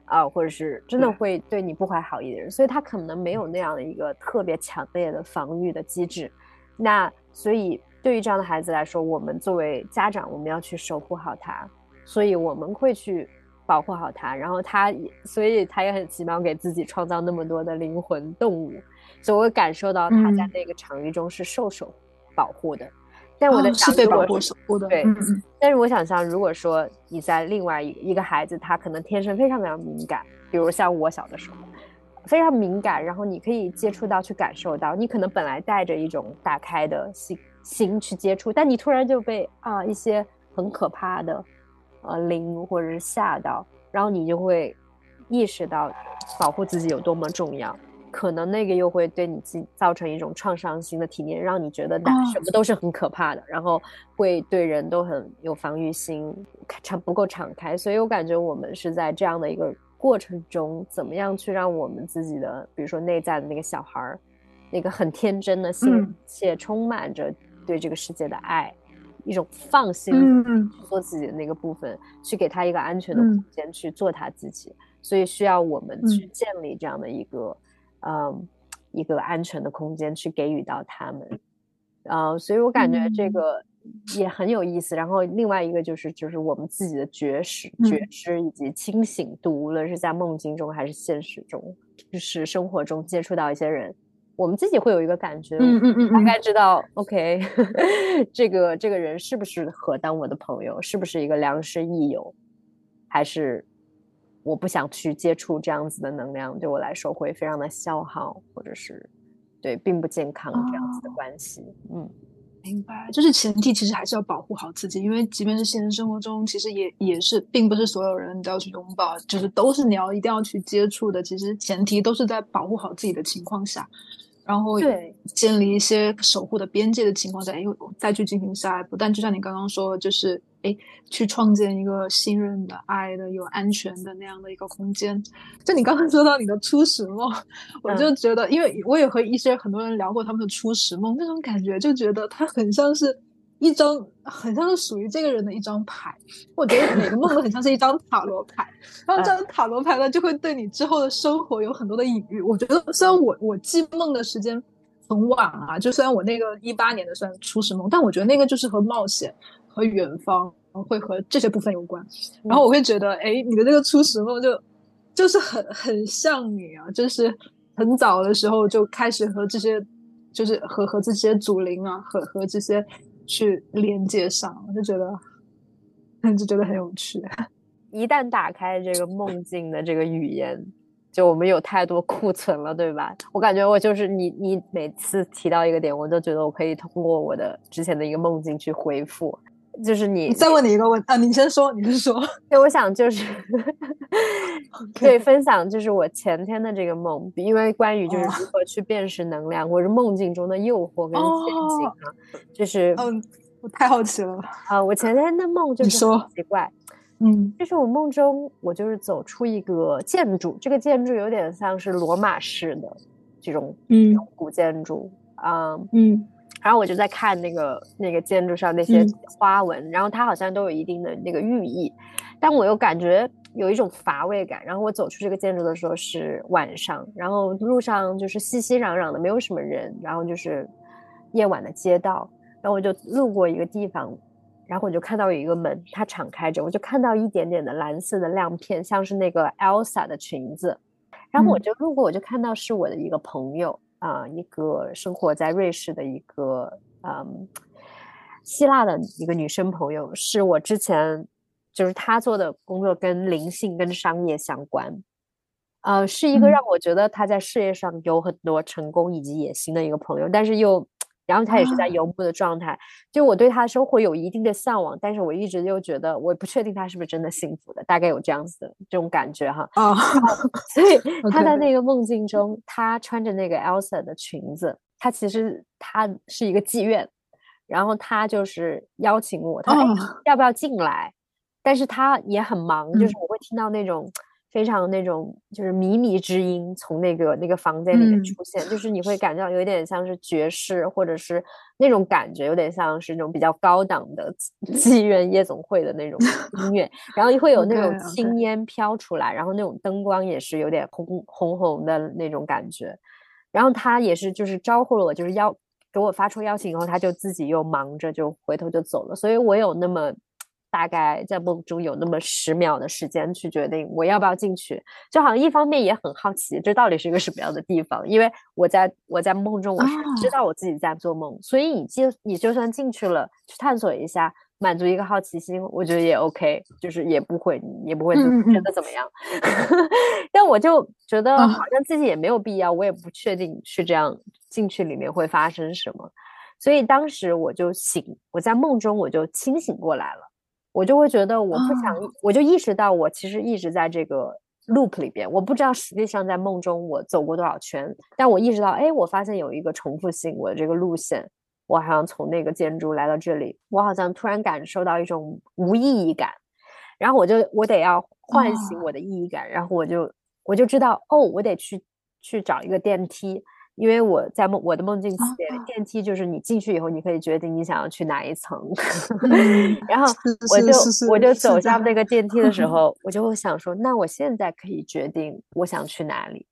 啊，或者是真的会对你不怀好意的人，所以他可能没有那样的一个特别强烈的防御的机制。那所以对于这样的孩子来说，我们作为家长，我们要去守护好他，所以我们会去保护好他。然后他也，所以他也很奇妙，给自己创造那么多的灵魂动物，所以我感受到他在那个场域中是受守保护的。但我的想，如果是对，但是我想象，如果说你在另外一一个孩子，他可能天生非常非常敏感，比如像我小的时候，非常敏感，然后你可以接触到、去感受到，你可能本来带着一种打开的心心去接触，但你突然就被啊一些很可怕的呃灵或者是吓到，然后你就会意识到保护自己有多么重要，可能那个又会对你自己造成一种创伤性的体验，让你觉得那什么都是很可怕的，然后会对人都很有防御心，敞不够敞开。所以我感觉我们是在这样的一个过程中，怎么样去让我们自己的，比如说内在的那个小孩儿，那个很天真的心，且充满着对这个世界的爱。一种放心去做自己的那个部分，去给他一个安全的空间去做他自己，所以需要我们去建立这样的一个，嗯，一个安全的空间去给予到他们，啊，所以我感觉这个也很有意思。然后另外一个就是，就是我们自己的觉识、觉知以及清醒度，无论是在梦境中还是现实中，就是生活中接触到一些人。我们自己会有一个感觉，嗯嗯嗯，大概知道，OK，这个这个人是不是合当我的朋友，是不是一个良师益友，还是我不想去接触这样子的能量，对我来说会非常的消耗，或者是对并不健康这样子的关系。嗯，明白，就是前提其实还是要保护好自己，因为即便是现实生活中，其实也也是并不是所有人都要去拥抱，就是都是你要一定要去接触的。其实前提都是在保护好自己的情况下。然后建立一些守护的边界的情况下，又，再去进行下一步。但就像你刚刚说，就是哎，去创建一个信任的、爱的、有安全的那样的一个空间。就你刚刚说到你的初始梦，我就觉得，因为我也和一些很多人聊过他们的初始梦，那种感觉就觉得它很像是。一张很像是属于这个人的一张牌，我觉得每个梦都很像是一张塔罗牌，然后这张塔罗牌呢，就会对你之后的生活有很多的隐喻。我觉得虽然我我记梦的时间很晚啊，就虽然我那个一八年的算初始梦，但我觉得那个就是和冒险和远方会和这些部分有关。然后我会觉得，哎，你的这个初始梦就就是很很像你啊，就是很早的时候就开始和这些，就是和和这些祖灵啊，和和这些。去连接上，我就觉得，就觉得很有趣。一旦打开这个梦境的这个语言，就我们有太多库存了，对吧？我感觉我就是你，你每次提到一个点，我都觉得我可以通过我的之前的一个梦境去回复。就是你，再问你一个问啊，你先说，你先说。对，我想就是 可以分享，就是我前天的这个梦，因为关于就是如何去辨识能量或者梦境中的诱惑跟陷阱啊，就是嗯，我太好奇了啊！我前天的梦就是很奇怪，嗯，就是我梦中我就是走出一个建筑，这个建筑有点像是罗马式的这种嗯古建筑啊，嗯。然后我就在看那个那个建筑上那些花纹，然后它好像都有一定的那个寓意，但我又感觉有一种乏味感。然后我走出这个建筑的时候是晚上，然后路上就是熙熙攘攘的，没有什么人，然后就是夜晚的街道。然后我就路过一个地方，然后我就看到有一个门，它敞开着，我就看到一点点的蓝色的亮片，像是那个 Elsa 的裙子。然后我就路过，我就看到是我的一个朋友。啊，一个生活在瑞士的一个嗯，希腊的一个女生朋友，是我之前就是她做的工作跟灵性跟商业相关，呃，是一个让我觉得她在事业上有很多成功以及野心的一个朋友，但是又。然后他也是在游牧的状态，就我对他的生活有一定的向往，但是我一直又觉得我不确定他是不是真的幸福的，大概有这样子的这种感觉哈。啊，所以他在那个梦境中，他穿着那个 Elsa 的裙子，他其实他是一个妓院，然后他就是邀请我，他要不要进来？但是他也很忙，就是我会听到那种。非常那种就是靡靡之音从那个那个房间里面出现，就是你会感觉到有点像是爵士，或者是那种感觉，有点像是那种比较高档的妓院夜总会的那种 音乐，然后会有那种青烟飘出来，然后那种灯光也是有点红红红的那种感觉，然后他也是就是招呼了我，就是邀给我发出邀请以后，他就自己又忙着就回头就走了，所以我有那么。大概在梦中有那么十秒的时间去决定我要不要进去，就好像一方面也很好奇这到底是一个什么样的地方，因为我在我在梦中我是知道我自己在做梦，所以你就你就算进去了去探索一下，满足一个好奇心，我觉得也 OK，就是也不会也不会觉得怎么样。但我就觉得好像自己也没有必要，我也不确定是这样进去里面会发生什么，所以当时我就醒，我在梦中我就清醒过来了。我就会觉得我不想，我就意识到我其实一直在这个 loop 里边，我不知道实际上在梦中我走过多少圈，但我意识到，哎，我发现有一个重复性，我的这个路线，我好像从那个建筑来到这里，我好像突然感受到一种无意义感，然后我就我得要唤醒我的意义感，然后我就我就知道，哦，我得去去找一个电梯。因为我在梦我的梦境里面，电梯就是你进去以后，你可以决定你想要去哪一层。然后我就我就走向那个电梯的时 候，我就会想说，那我现在可以决定我想去哪里。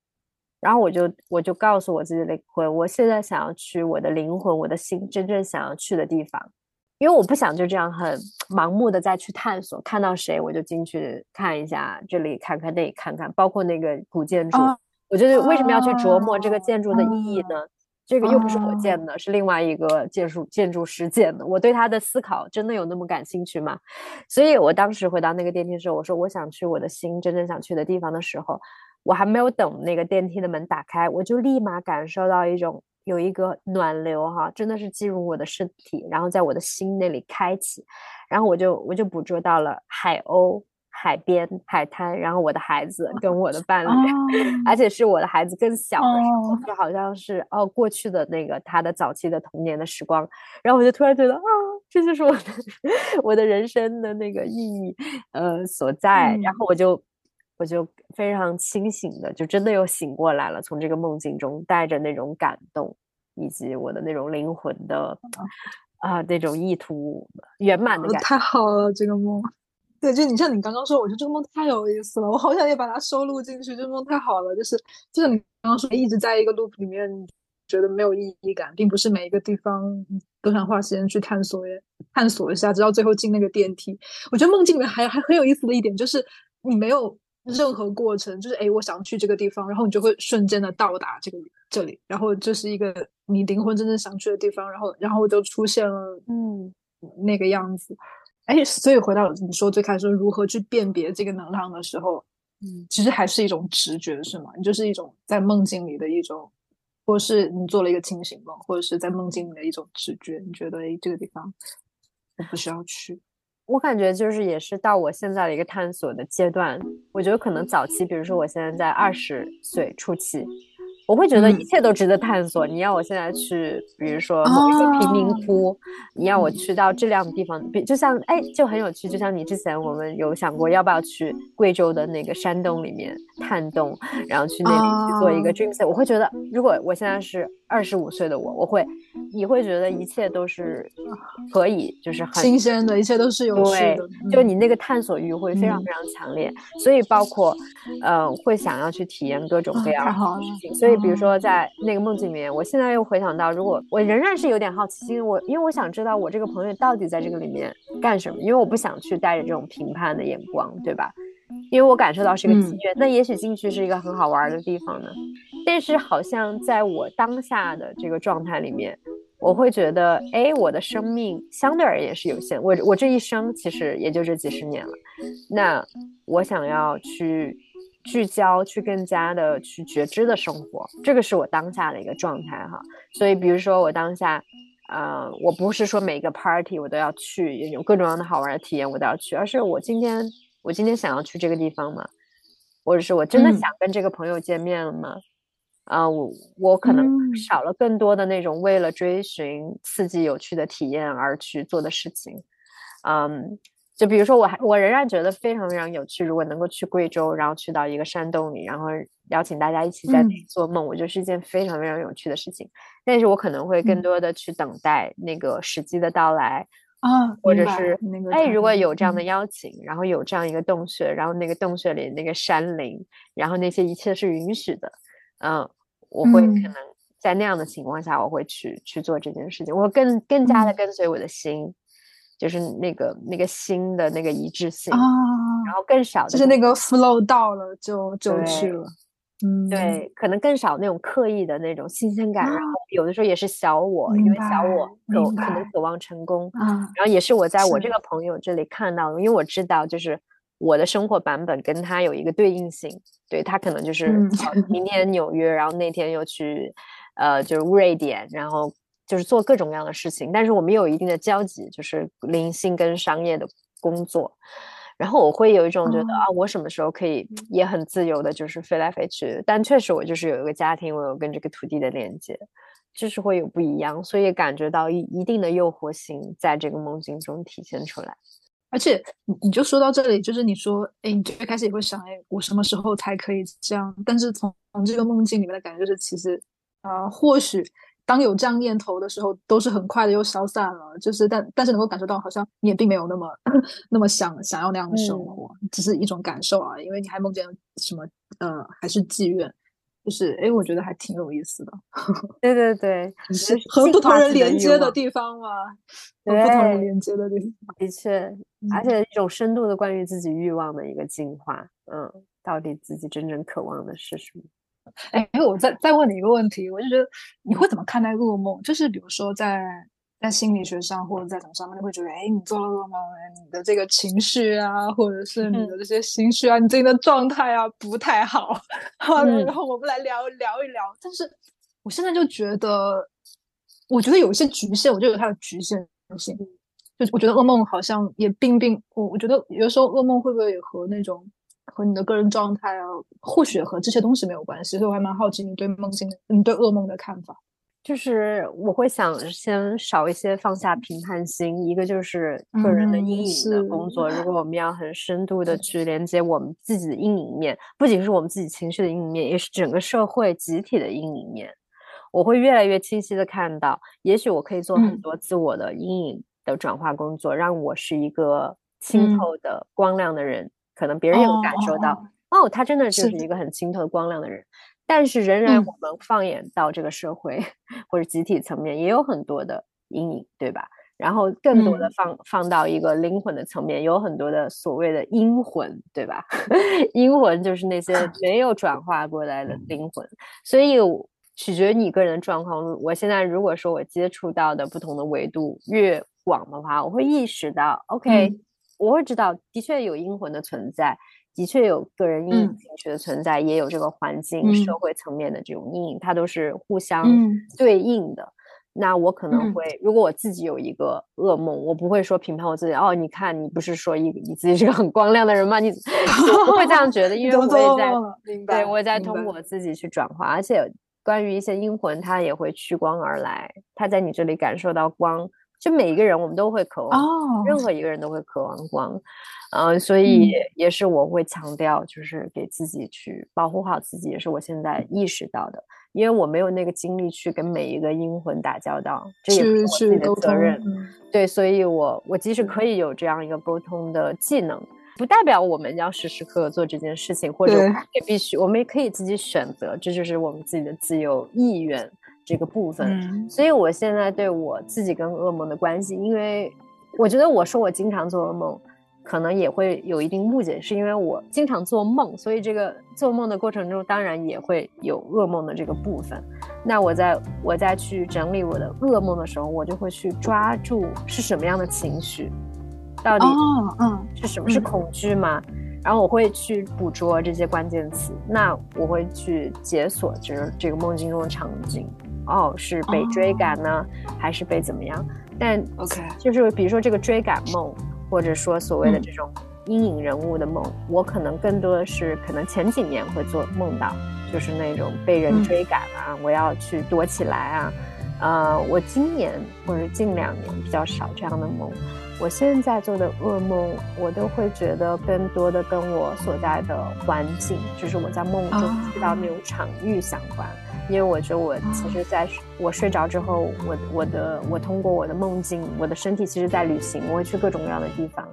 然后我就我就告诉我自己的灵魂，我现在想要去我的灵魂、我的心真正想要去的地方。因为我不想就这样很盲目的再去探索，看到谁我就进去看一下，这里看看那里看看，包括那个古建筑。我觉得为什么要去琢磨这个建筑的意义呢？这个又不是我建的，是另外一个建筑建筑师建的。我对他的思考真的有那么感兴趣吗？所以我当时回到那个电梯的时候，我说我想去我的心真正想去的地方的时候，我还没有等那个电梯的门打开，我就立马感受到一种有一个暖流哈，真的是进入我的身体，然后在我的心那里开启，然后我就我就捕捉到了海鸥。海边、海滩，然后我的孩子跟我的伴侣，而且是我的孩子更小的时候，就好像是哦过去的那个他的早期的童年的时光，然后我就突然觉得啊，这就是我的我的人生的那个意义呃所在，然后我就我就非常清醒的，就真的又醒过来了，从这个梦境中带着那种感动以及我的那种灵魂的啊那种意图圆满的感觉，太好了这个梦。对，就你像你刚刚说，我觉得这个梦太有意思了，我好想也把它收录进去。这个梦太好了，就是就是你刚刚说一直在一个 loop 里面，觉得没有意义感，并不是每一个地方都想花时间去探索，探索一下，直到最后进那个电梯。我觉得梦境里面还还很有意思的一点就是，你没有任何过程，就是哎，我想去这个地方，然后你就会瞬间的到达这个这里，然后这是一个你灵魂真正想去的地方，然后然后就出现了嗯那个样子。哎，所以回到你说最开始如何去辨别这个能量的时候，嗯，其实还是一种直觉，是吗？你就是一种在梦境里的一种，或是你做了一个清醒梦，或者是在梦境里的一种直觉，你觉得哎，这个地方我不需要去。我感觉就是也是到我现在的一个探索的阶段，我觉得可能早期，比如说我现在在二十岁初期。我会觉得一切都值得探索。你要我现在去，比如说某一个贫民窟，你要我去到这样的地方，比就像哎，就很有趣。就像你之前我们有想过要不要去贵州的那个山洞里面探洞，然后去那里去做一个 dream set。我会觉得，如果我现在是二十五岁的我，我会，你会觉得一切都是可以，就是很新鲜的，一切都是有趣的。就你那个探索欲会非常非常强烈，所以包括呃，会想要去体验各种各样的事情，所以。比如说，在那个梦境里面，我现在又回想到，如果我仍然是有点好奇心，我因为我想知道我这个朋友到底在这个里面干什么，因为我不想去带着这种评判的眼光，对吧？因为我感受到是个机缘，那也许进去是一个很好玩的地方呢。但是好像在我当下的这个状态里面，我会觉得，哎，我的生命相对而言是有限，我我这一生其实也就这几十年了，那我想要去。聚焦，去更加的去觉知的生活，这个是我当下的一个状态哈。所以，比如说我当下，呃，我不是说每个 party 我都要去，有各种各样的好玩的体验我都要去，而是我今天我今天想要去这个地方吗，或者是我真的想跟这个朋友见面了吗？啊，我我可能少了更多的那种为了追寻刺激有趣的体验而去做的事情，嗯。就比如说，我还我仍然觉得非常非常有趣。如果能够去贵州，然后去到一个山洞里，然后邀请大家一起在那里做梦，我觉得是一件非常非常有趣的事情。但是我可能会更多的去等待那个时机的到来啊，或者是那个哎，如果有这样的邀请，然后有这样一个洞穴，然后那个洞穴里那个山林，然后那些一切是允许的，嗯，我会可能在那样的情况下，我会去去做这件事情，我更更加的跟随我的心。就是那个那个心的那个一致性啊，然后更少的就是那个 flow 到了就就去了，嗯，对，可能更少那种刻意的那种新鲜感，然后有的时候也是小我，因为小我渴可能渴望成功，然后也是我在我这个朋友这里看到，因为我知道就是我的生活版本跟他有一个对应性，对他可能就是 明天纽约，然后那天又去呃就是瑞典，然后。就是做各种各样的事情，但是我们有一定的交集，就是灵性跟商业的工作。然后我会有一种觉得啊，我什么时候可以也很自由的，就是飞来飞去。但确实，我就是有一个家庭，我有跟这个土地的连接，就是会有不一样，所以感觉到一一定的诱惑性在这个梦境中体现出来。而且你你就说到这里，就是你说，哎，你最开始也会想，哎，我什么时候才可以这样？但是从从这个梦境里面的感觉，就是其实，啊，或许当有这样念头的时候，都是很快的又消散了。就是但但是能够感受到，好像你也并没有那么 那么想想要那样的生活，只是一种感受啊。因为你还梦见什么，呃，还是妓院。就是哎，我觉得还挺有意思的。对 对对，是 和不同人连接的地方嘛，和不同人连接的地方。的确，而且一种深度的关于自己欲望的一个进化。嗯，到底自己真正渴望的是什么？哎，我再再问你一个问题，我就觉得你会怎么看待噩梦？就是比如说在。在心理学上或者在什么上面，你会觉得，哎，你做了噩梦，你的这个情绪啊，或者是你的这些心绪啊，你最近的状态啊不太好。好，然后我们来聊聊一聊。但是我现在就觉得，我觉得有一些局限，我就有它的局限性。就我觉得噩梦好像也并并，我我觉得有时候噩梦会不会也和那种和你的个人状态啊，或许和这些东西没有关系。所以我还蛮好奇你对梦境、你对噩梦的看法。就是我会想先少一些放下评判心，一个就是个人的阴影的工作。如果我们要很深度的去连接我们自己的阴影面，不仅是我们自己情绪的阴影面，也是整个社会集体的阴影面。我会越来越清晰的看到，也许我可以做很多自我的阴影的转化工作，让我是一个清透的光亮的人。可能别人也能感受到，哦，他真的就是一个很清透光亮的人。但是仍然，我们放眼到这个社会 或者集体层面，也有很多的阴影，对吧？然后更多的放放到一个灵魂的层面，有很多的所谓的阴魂，对吧？阴魂就是那些 没有转化过来的灵魂。所以取决于你个人的状况。我现在如果说我接触到的不同的维度越广的话，我会意识到，OK，我会知道的确有阴魂的存在。的确有个人阴影情绪的存在，也有这个环境、社会层面的这种阴影，它都是互相对应的。那我可能会，如果我自己有一个噩梦，我不会说评判我自己。哦，你看，你不是说一你自己是个很光亮的人吗？你不会这样觉得，因为我也在，对，我也在通过自己去转化。而且，关于一些阴魂，它也会趋光而来，它在你这里感受到光。就每一个人，我们都会渴望，任何一个人都会渴望光。嗯，所以也是我会强调，就是给自己去保护好自己，也是我现在意识到的，因为我没有那个精力去跟每一个阴魂打交道，这也是我自己的责任。对，所以我我即使可以有这样一个沟通的技能，不代表我们要时时刻刻做这件事情，或者也必须，我们也可以自己选择，这就是我们自己的自由意愿这个部分。所以我现在对我自己跟噩梦的关系，因为我觉得我说我经常做噩梦。可能也会有一定误解，是因为我经常做梦，所以这个做梦的过程中，当然也会有噩梦的这个部分。那我在我在去整理我的噩梦的时候，我就会去抓住是什么样的情绪，到底嗯是什么是恐惧吗？然后我会去捕捉这些关键词，那我会去解锁这这个梦境中的场景。哦，是被追赶呢，还是被怎么样？但 OK，就是比如说这个追赶梦。或者说所谓的这种阴影人物的梦，我可能更多的是可能前几年会做梦到，就是那种被人追赶啊，我要去躲起来啊。呃，我今年或者近两年比较少这样的梦。我现在做的噩梦，我都会觉得更多的跟我所在的环境，就是我在梦中去到那种场域相关。因为我觉得我其实在我睡着之后，我我的我通过我的梦境，我的身体其实在旅行，我会去各种各样的地方。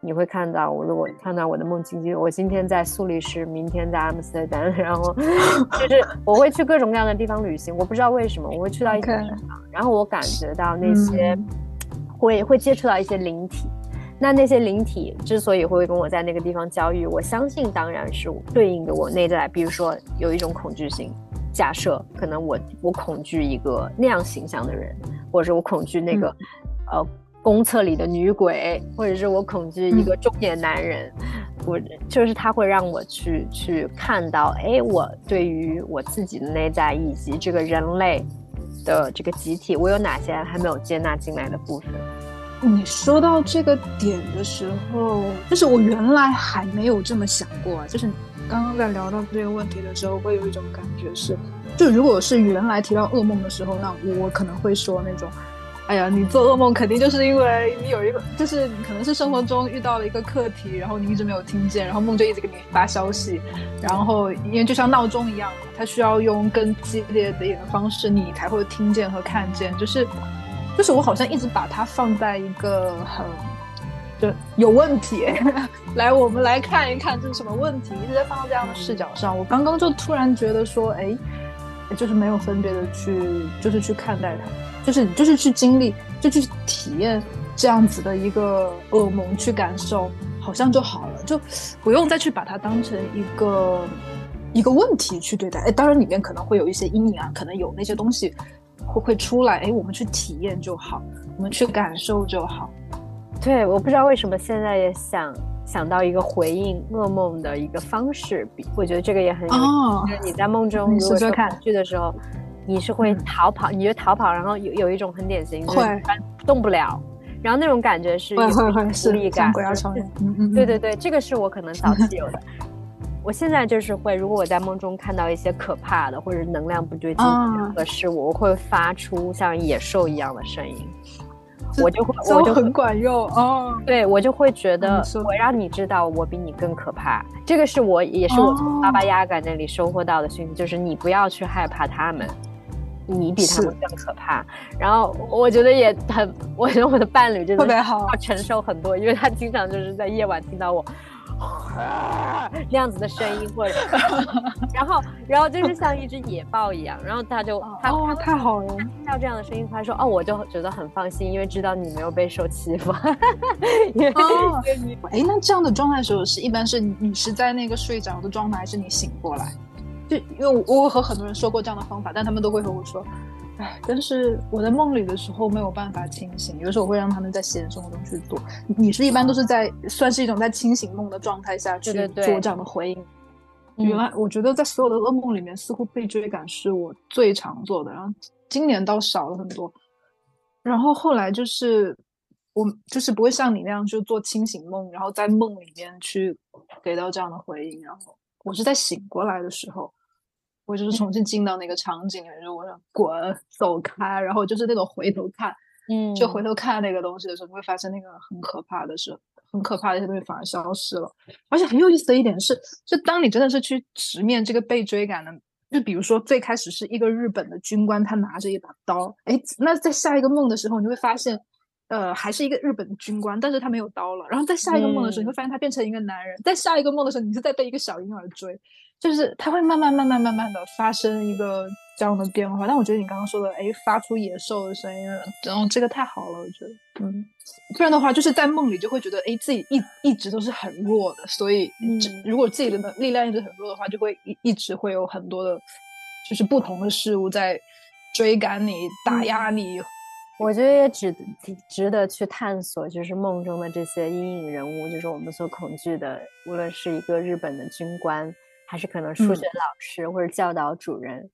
你会看到我，如果看到我的梦境，就我今天在苏黎世，明天在阿姆斯特丹，然后就是我会去各种各样的地方旅行。我不知道为什么我会去到一些地方，然后我感觉到那些会会接触到一些灵体。那那些灵体之所以会跟我在那个地方交遇，我相信当然是对应的我内在，比如说有一种恐惧性。假设可能我我恐惧一个那样形象的人，或者是我恐惧那个呃公厕里的女鬼，或者是我恐惧一个中年男人，我就是他会让我去去看到，哎，我对于我自己的内在以及这个人类的这个集体，我有哪些还没有接纳进来的部分？你说到这个点的时候，就是我原来还没有这么想过，就是刚刚在聊到这个问题的时候，会有一种感觉是，就如果是原来提到噩梦的时候，那我可能会说那种。哎呀，你做噩梦肯定就是因为你有一个，就是可能是生活中遇到了一个课题，然后你一直没有听见，然后梦就一直给你发消息，然后因为就像闹钟一样，它需要用更激烈的一个方式，你才会听见和看见。就是，就是我好像一直把它放在一个很就有问题，来，我们来看一看这是什么问题，一直在放到这样的视角上。我刚刚就突然觉得说，哎，就是没有分别的去，就是去看待它。就是就是去经历，就去体验这样子的一个噩梦，去感受，好像就好了，就不用再去把它当成一个一个问题去对待。哎，当然里面可能会有一些阴影啊，可能有那些东西会会出来。哎，我们去体验就好，我们去感受就好。对，我不知道为什么现在也想想到一个回应噩梦的一个方式，我觉得这个也很有意就是你在梦中如果说恐惧的时候。你是会逃跑，你就逃跑，然后有有一种很典型，会动不了，然后那种感觉是有无力感。对对对，这个是我可能早期有的。我现在就是会，如果我在梦中看到一些可怕的或者能量不对劲的事物，我会发出像野兽一样的声音，我就会我就很管用哦。对我就会觉得我让你知道我比你更可怕。这个是我也是我从巴巴亚嘎那里收获到的讯息，就是你不要去害怕他们。你比他们更可怕，然后我觉得也很，我觉得我的伴侣真的特别好，要承受很多，因为他经常就是在夜晚听到我 那样子的声音，或者，然后，然后就是像一只野豹一样，然后他就他他太好了，听到这样的声音，他说哦，我就觉得很放心，因为知道你没有被受欺负。哦，哎，那这样的状态时候是一般是你是在那个睡着的状态，还是你醒过来？就因为我我和很多人说过这样的方法，但他们都会和我说，哎，但是我在梦里的时候没有办法清醒，有时候我会让他们在现实生活中去做。你是一般都是在算是一种在清醒梦的状态下去做这样的回应。原来我觉得在所有的噩梦里面，似乎被追赶是我最常做的，然后今年倒少了很多。然后后来就是我就是不会像你那样就做清醒梦，然后在梦里面去给到这样的回应，然后我是在醒过来的时候。我就是重新进到那个场景里面，就我想滚走开，然后就是那种回头看，嗯，就回头看那个东西的时候，你会发现那个很可怕的是，很可怕的一些东西反而消失了。而且很有意思的一点是，就当你真的是去直面这个被追赶的，就比如说最开始是一个日本的军官，他拿着一把刀，哎，那在下一个梦的时候，你会发现，呃，还是一个日本军官，但是他没有刀了。然后在下一个梦的时候，你会发现他变成一个男人。在下一个梦的时候，你是在被一个小婴儿追。就是它会慢慢、慢慢、慢慢的发生一个这样的变化，但我觉得你刚刚说的，哎，发出野兽的声音，然后这个太好了，我觉得，嗯，不然的话，就是在梦里就会觉得，哎，自己一一直都是很弱的，所以，如果自己的力量一直很弱的话，就会一一直会有很多的，就是不同的事物在追赶你、打压你。我觉得也值值得去探索，就是梦中的这些阴影人物，就是我们所恐惧的，无论是一个日本的军官。还是可能数学老师或者教导主任，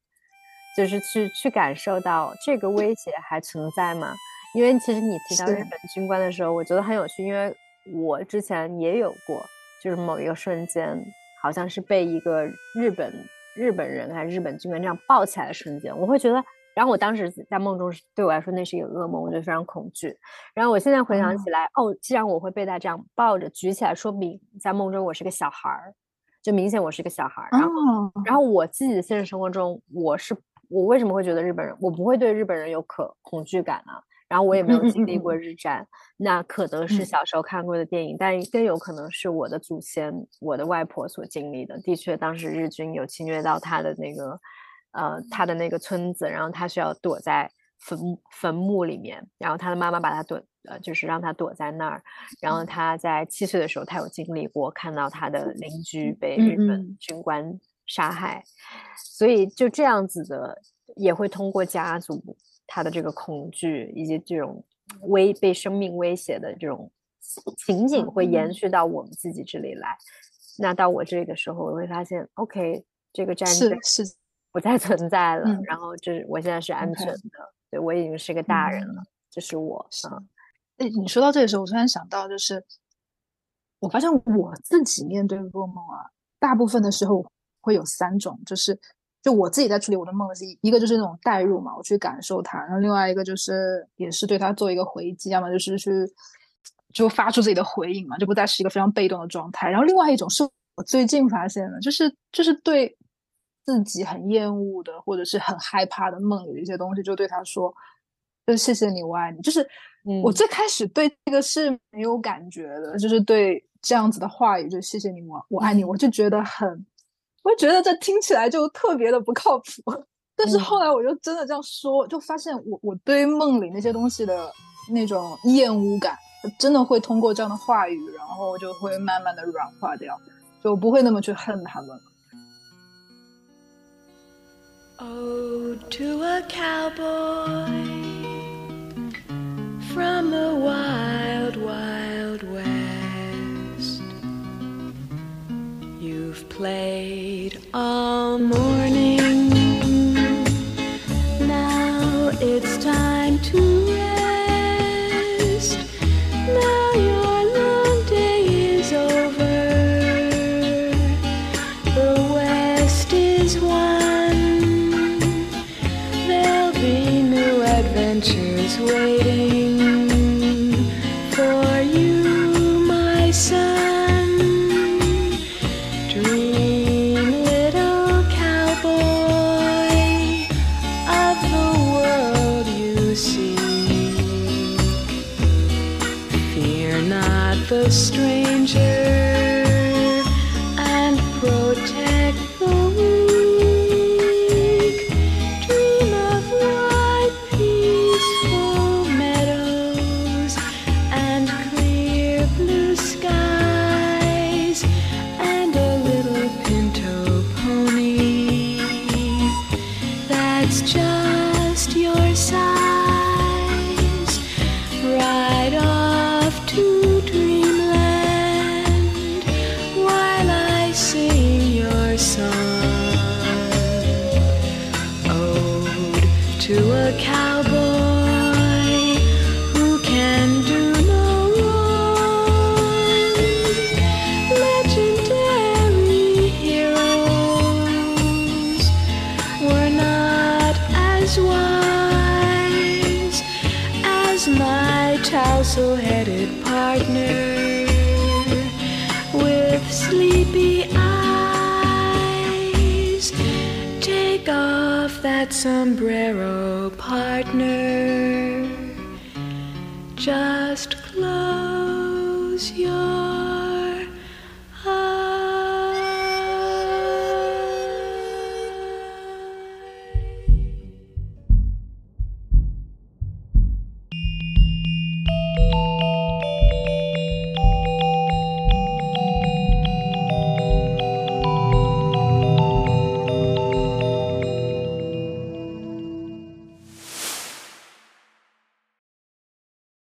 就是去去感受到这个威胁还存在吗？因为其实你提到日本军官的时候，我觉得很有趣，因为我之前也有过，就是某一个瞬间，好像是被一个日本日本人还是日本军官这样抱起来的瞬间，我会觉得，然后我当时在梦中对我来说那是一个噩梦，我觉得非常恐惧。然后我现在回想起来，哦，既然我会被他这样抱着举起来，说明在梦中我是个小孩儿。就明显我是一个小孩儿，然后，然后我自己的现实生活中，我是我为什么会觉得日本人，我不会对日本人有可恐惧感呢？然后我也没有经历过 日战，那可能是小时候看过的电影，但更有可能是我的祖先，我的外婆所经历的。的确，当时日军有侵略到他的那个，呃，他的那个村子，然后他需要躲在坟坟墓里面，然后他的妈妈把他躲。呃，就是让他躲在那儿，然后他在七岁的时候，他有经历过看到他的邻居被日本军官杀害，所以就这样子的，也会通过家族他的这个恐惧以及这种威被生命威胁的这种情景，会延续到我们自己这里来。那到我这里的时候，我会发现，OK，这个战争是 不再存在了，然后就是我现在是安全的，对我已经是个大人了，这是我啊。哎，你说到这个时候，我突然想到，就是我发现我自己面对噩梦啊，大部分的时候会有三种，就是就我自己在处理我的梦是一个就是那种代入嘛，我去感受它，然后另外一个就是也是对它做一个回击，要么就是去就发出自己的回应嘛，就不再是一个非常被动的状态。然后另外一种是我最近发现的，就是就是对自己很厌恶的或者是很害怕的梦里的一些东西，就对他说，就谢谢你，我爱你，就是。我最开始对这个是没有感觉的，就是对这样子的话语，就谢谢你，我我爱你，我就觉得很，我就觉得这听起来就特别的不靠谱。但是后来我就真的这样说，就发现我我对梦里那些东西的那种厌恶感，真的会通过这样的话语，然后就会慢慢的软化掉，就不会那么去恨他们了。Oh, to a cowboy. From the wild, wild west. You've played all morning. Now it's time to rest. Sombrero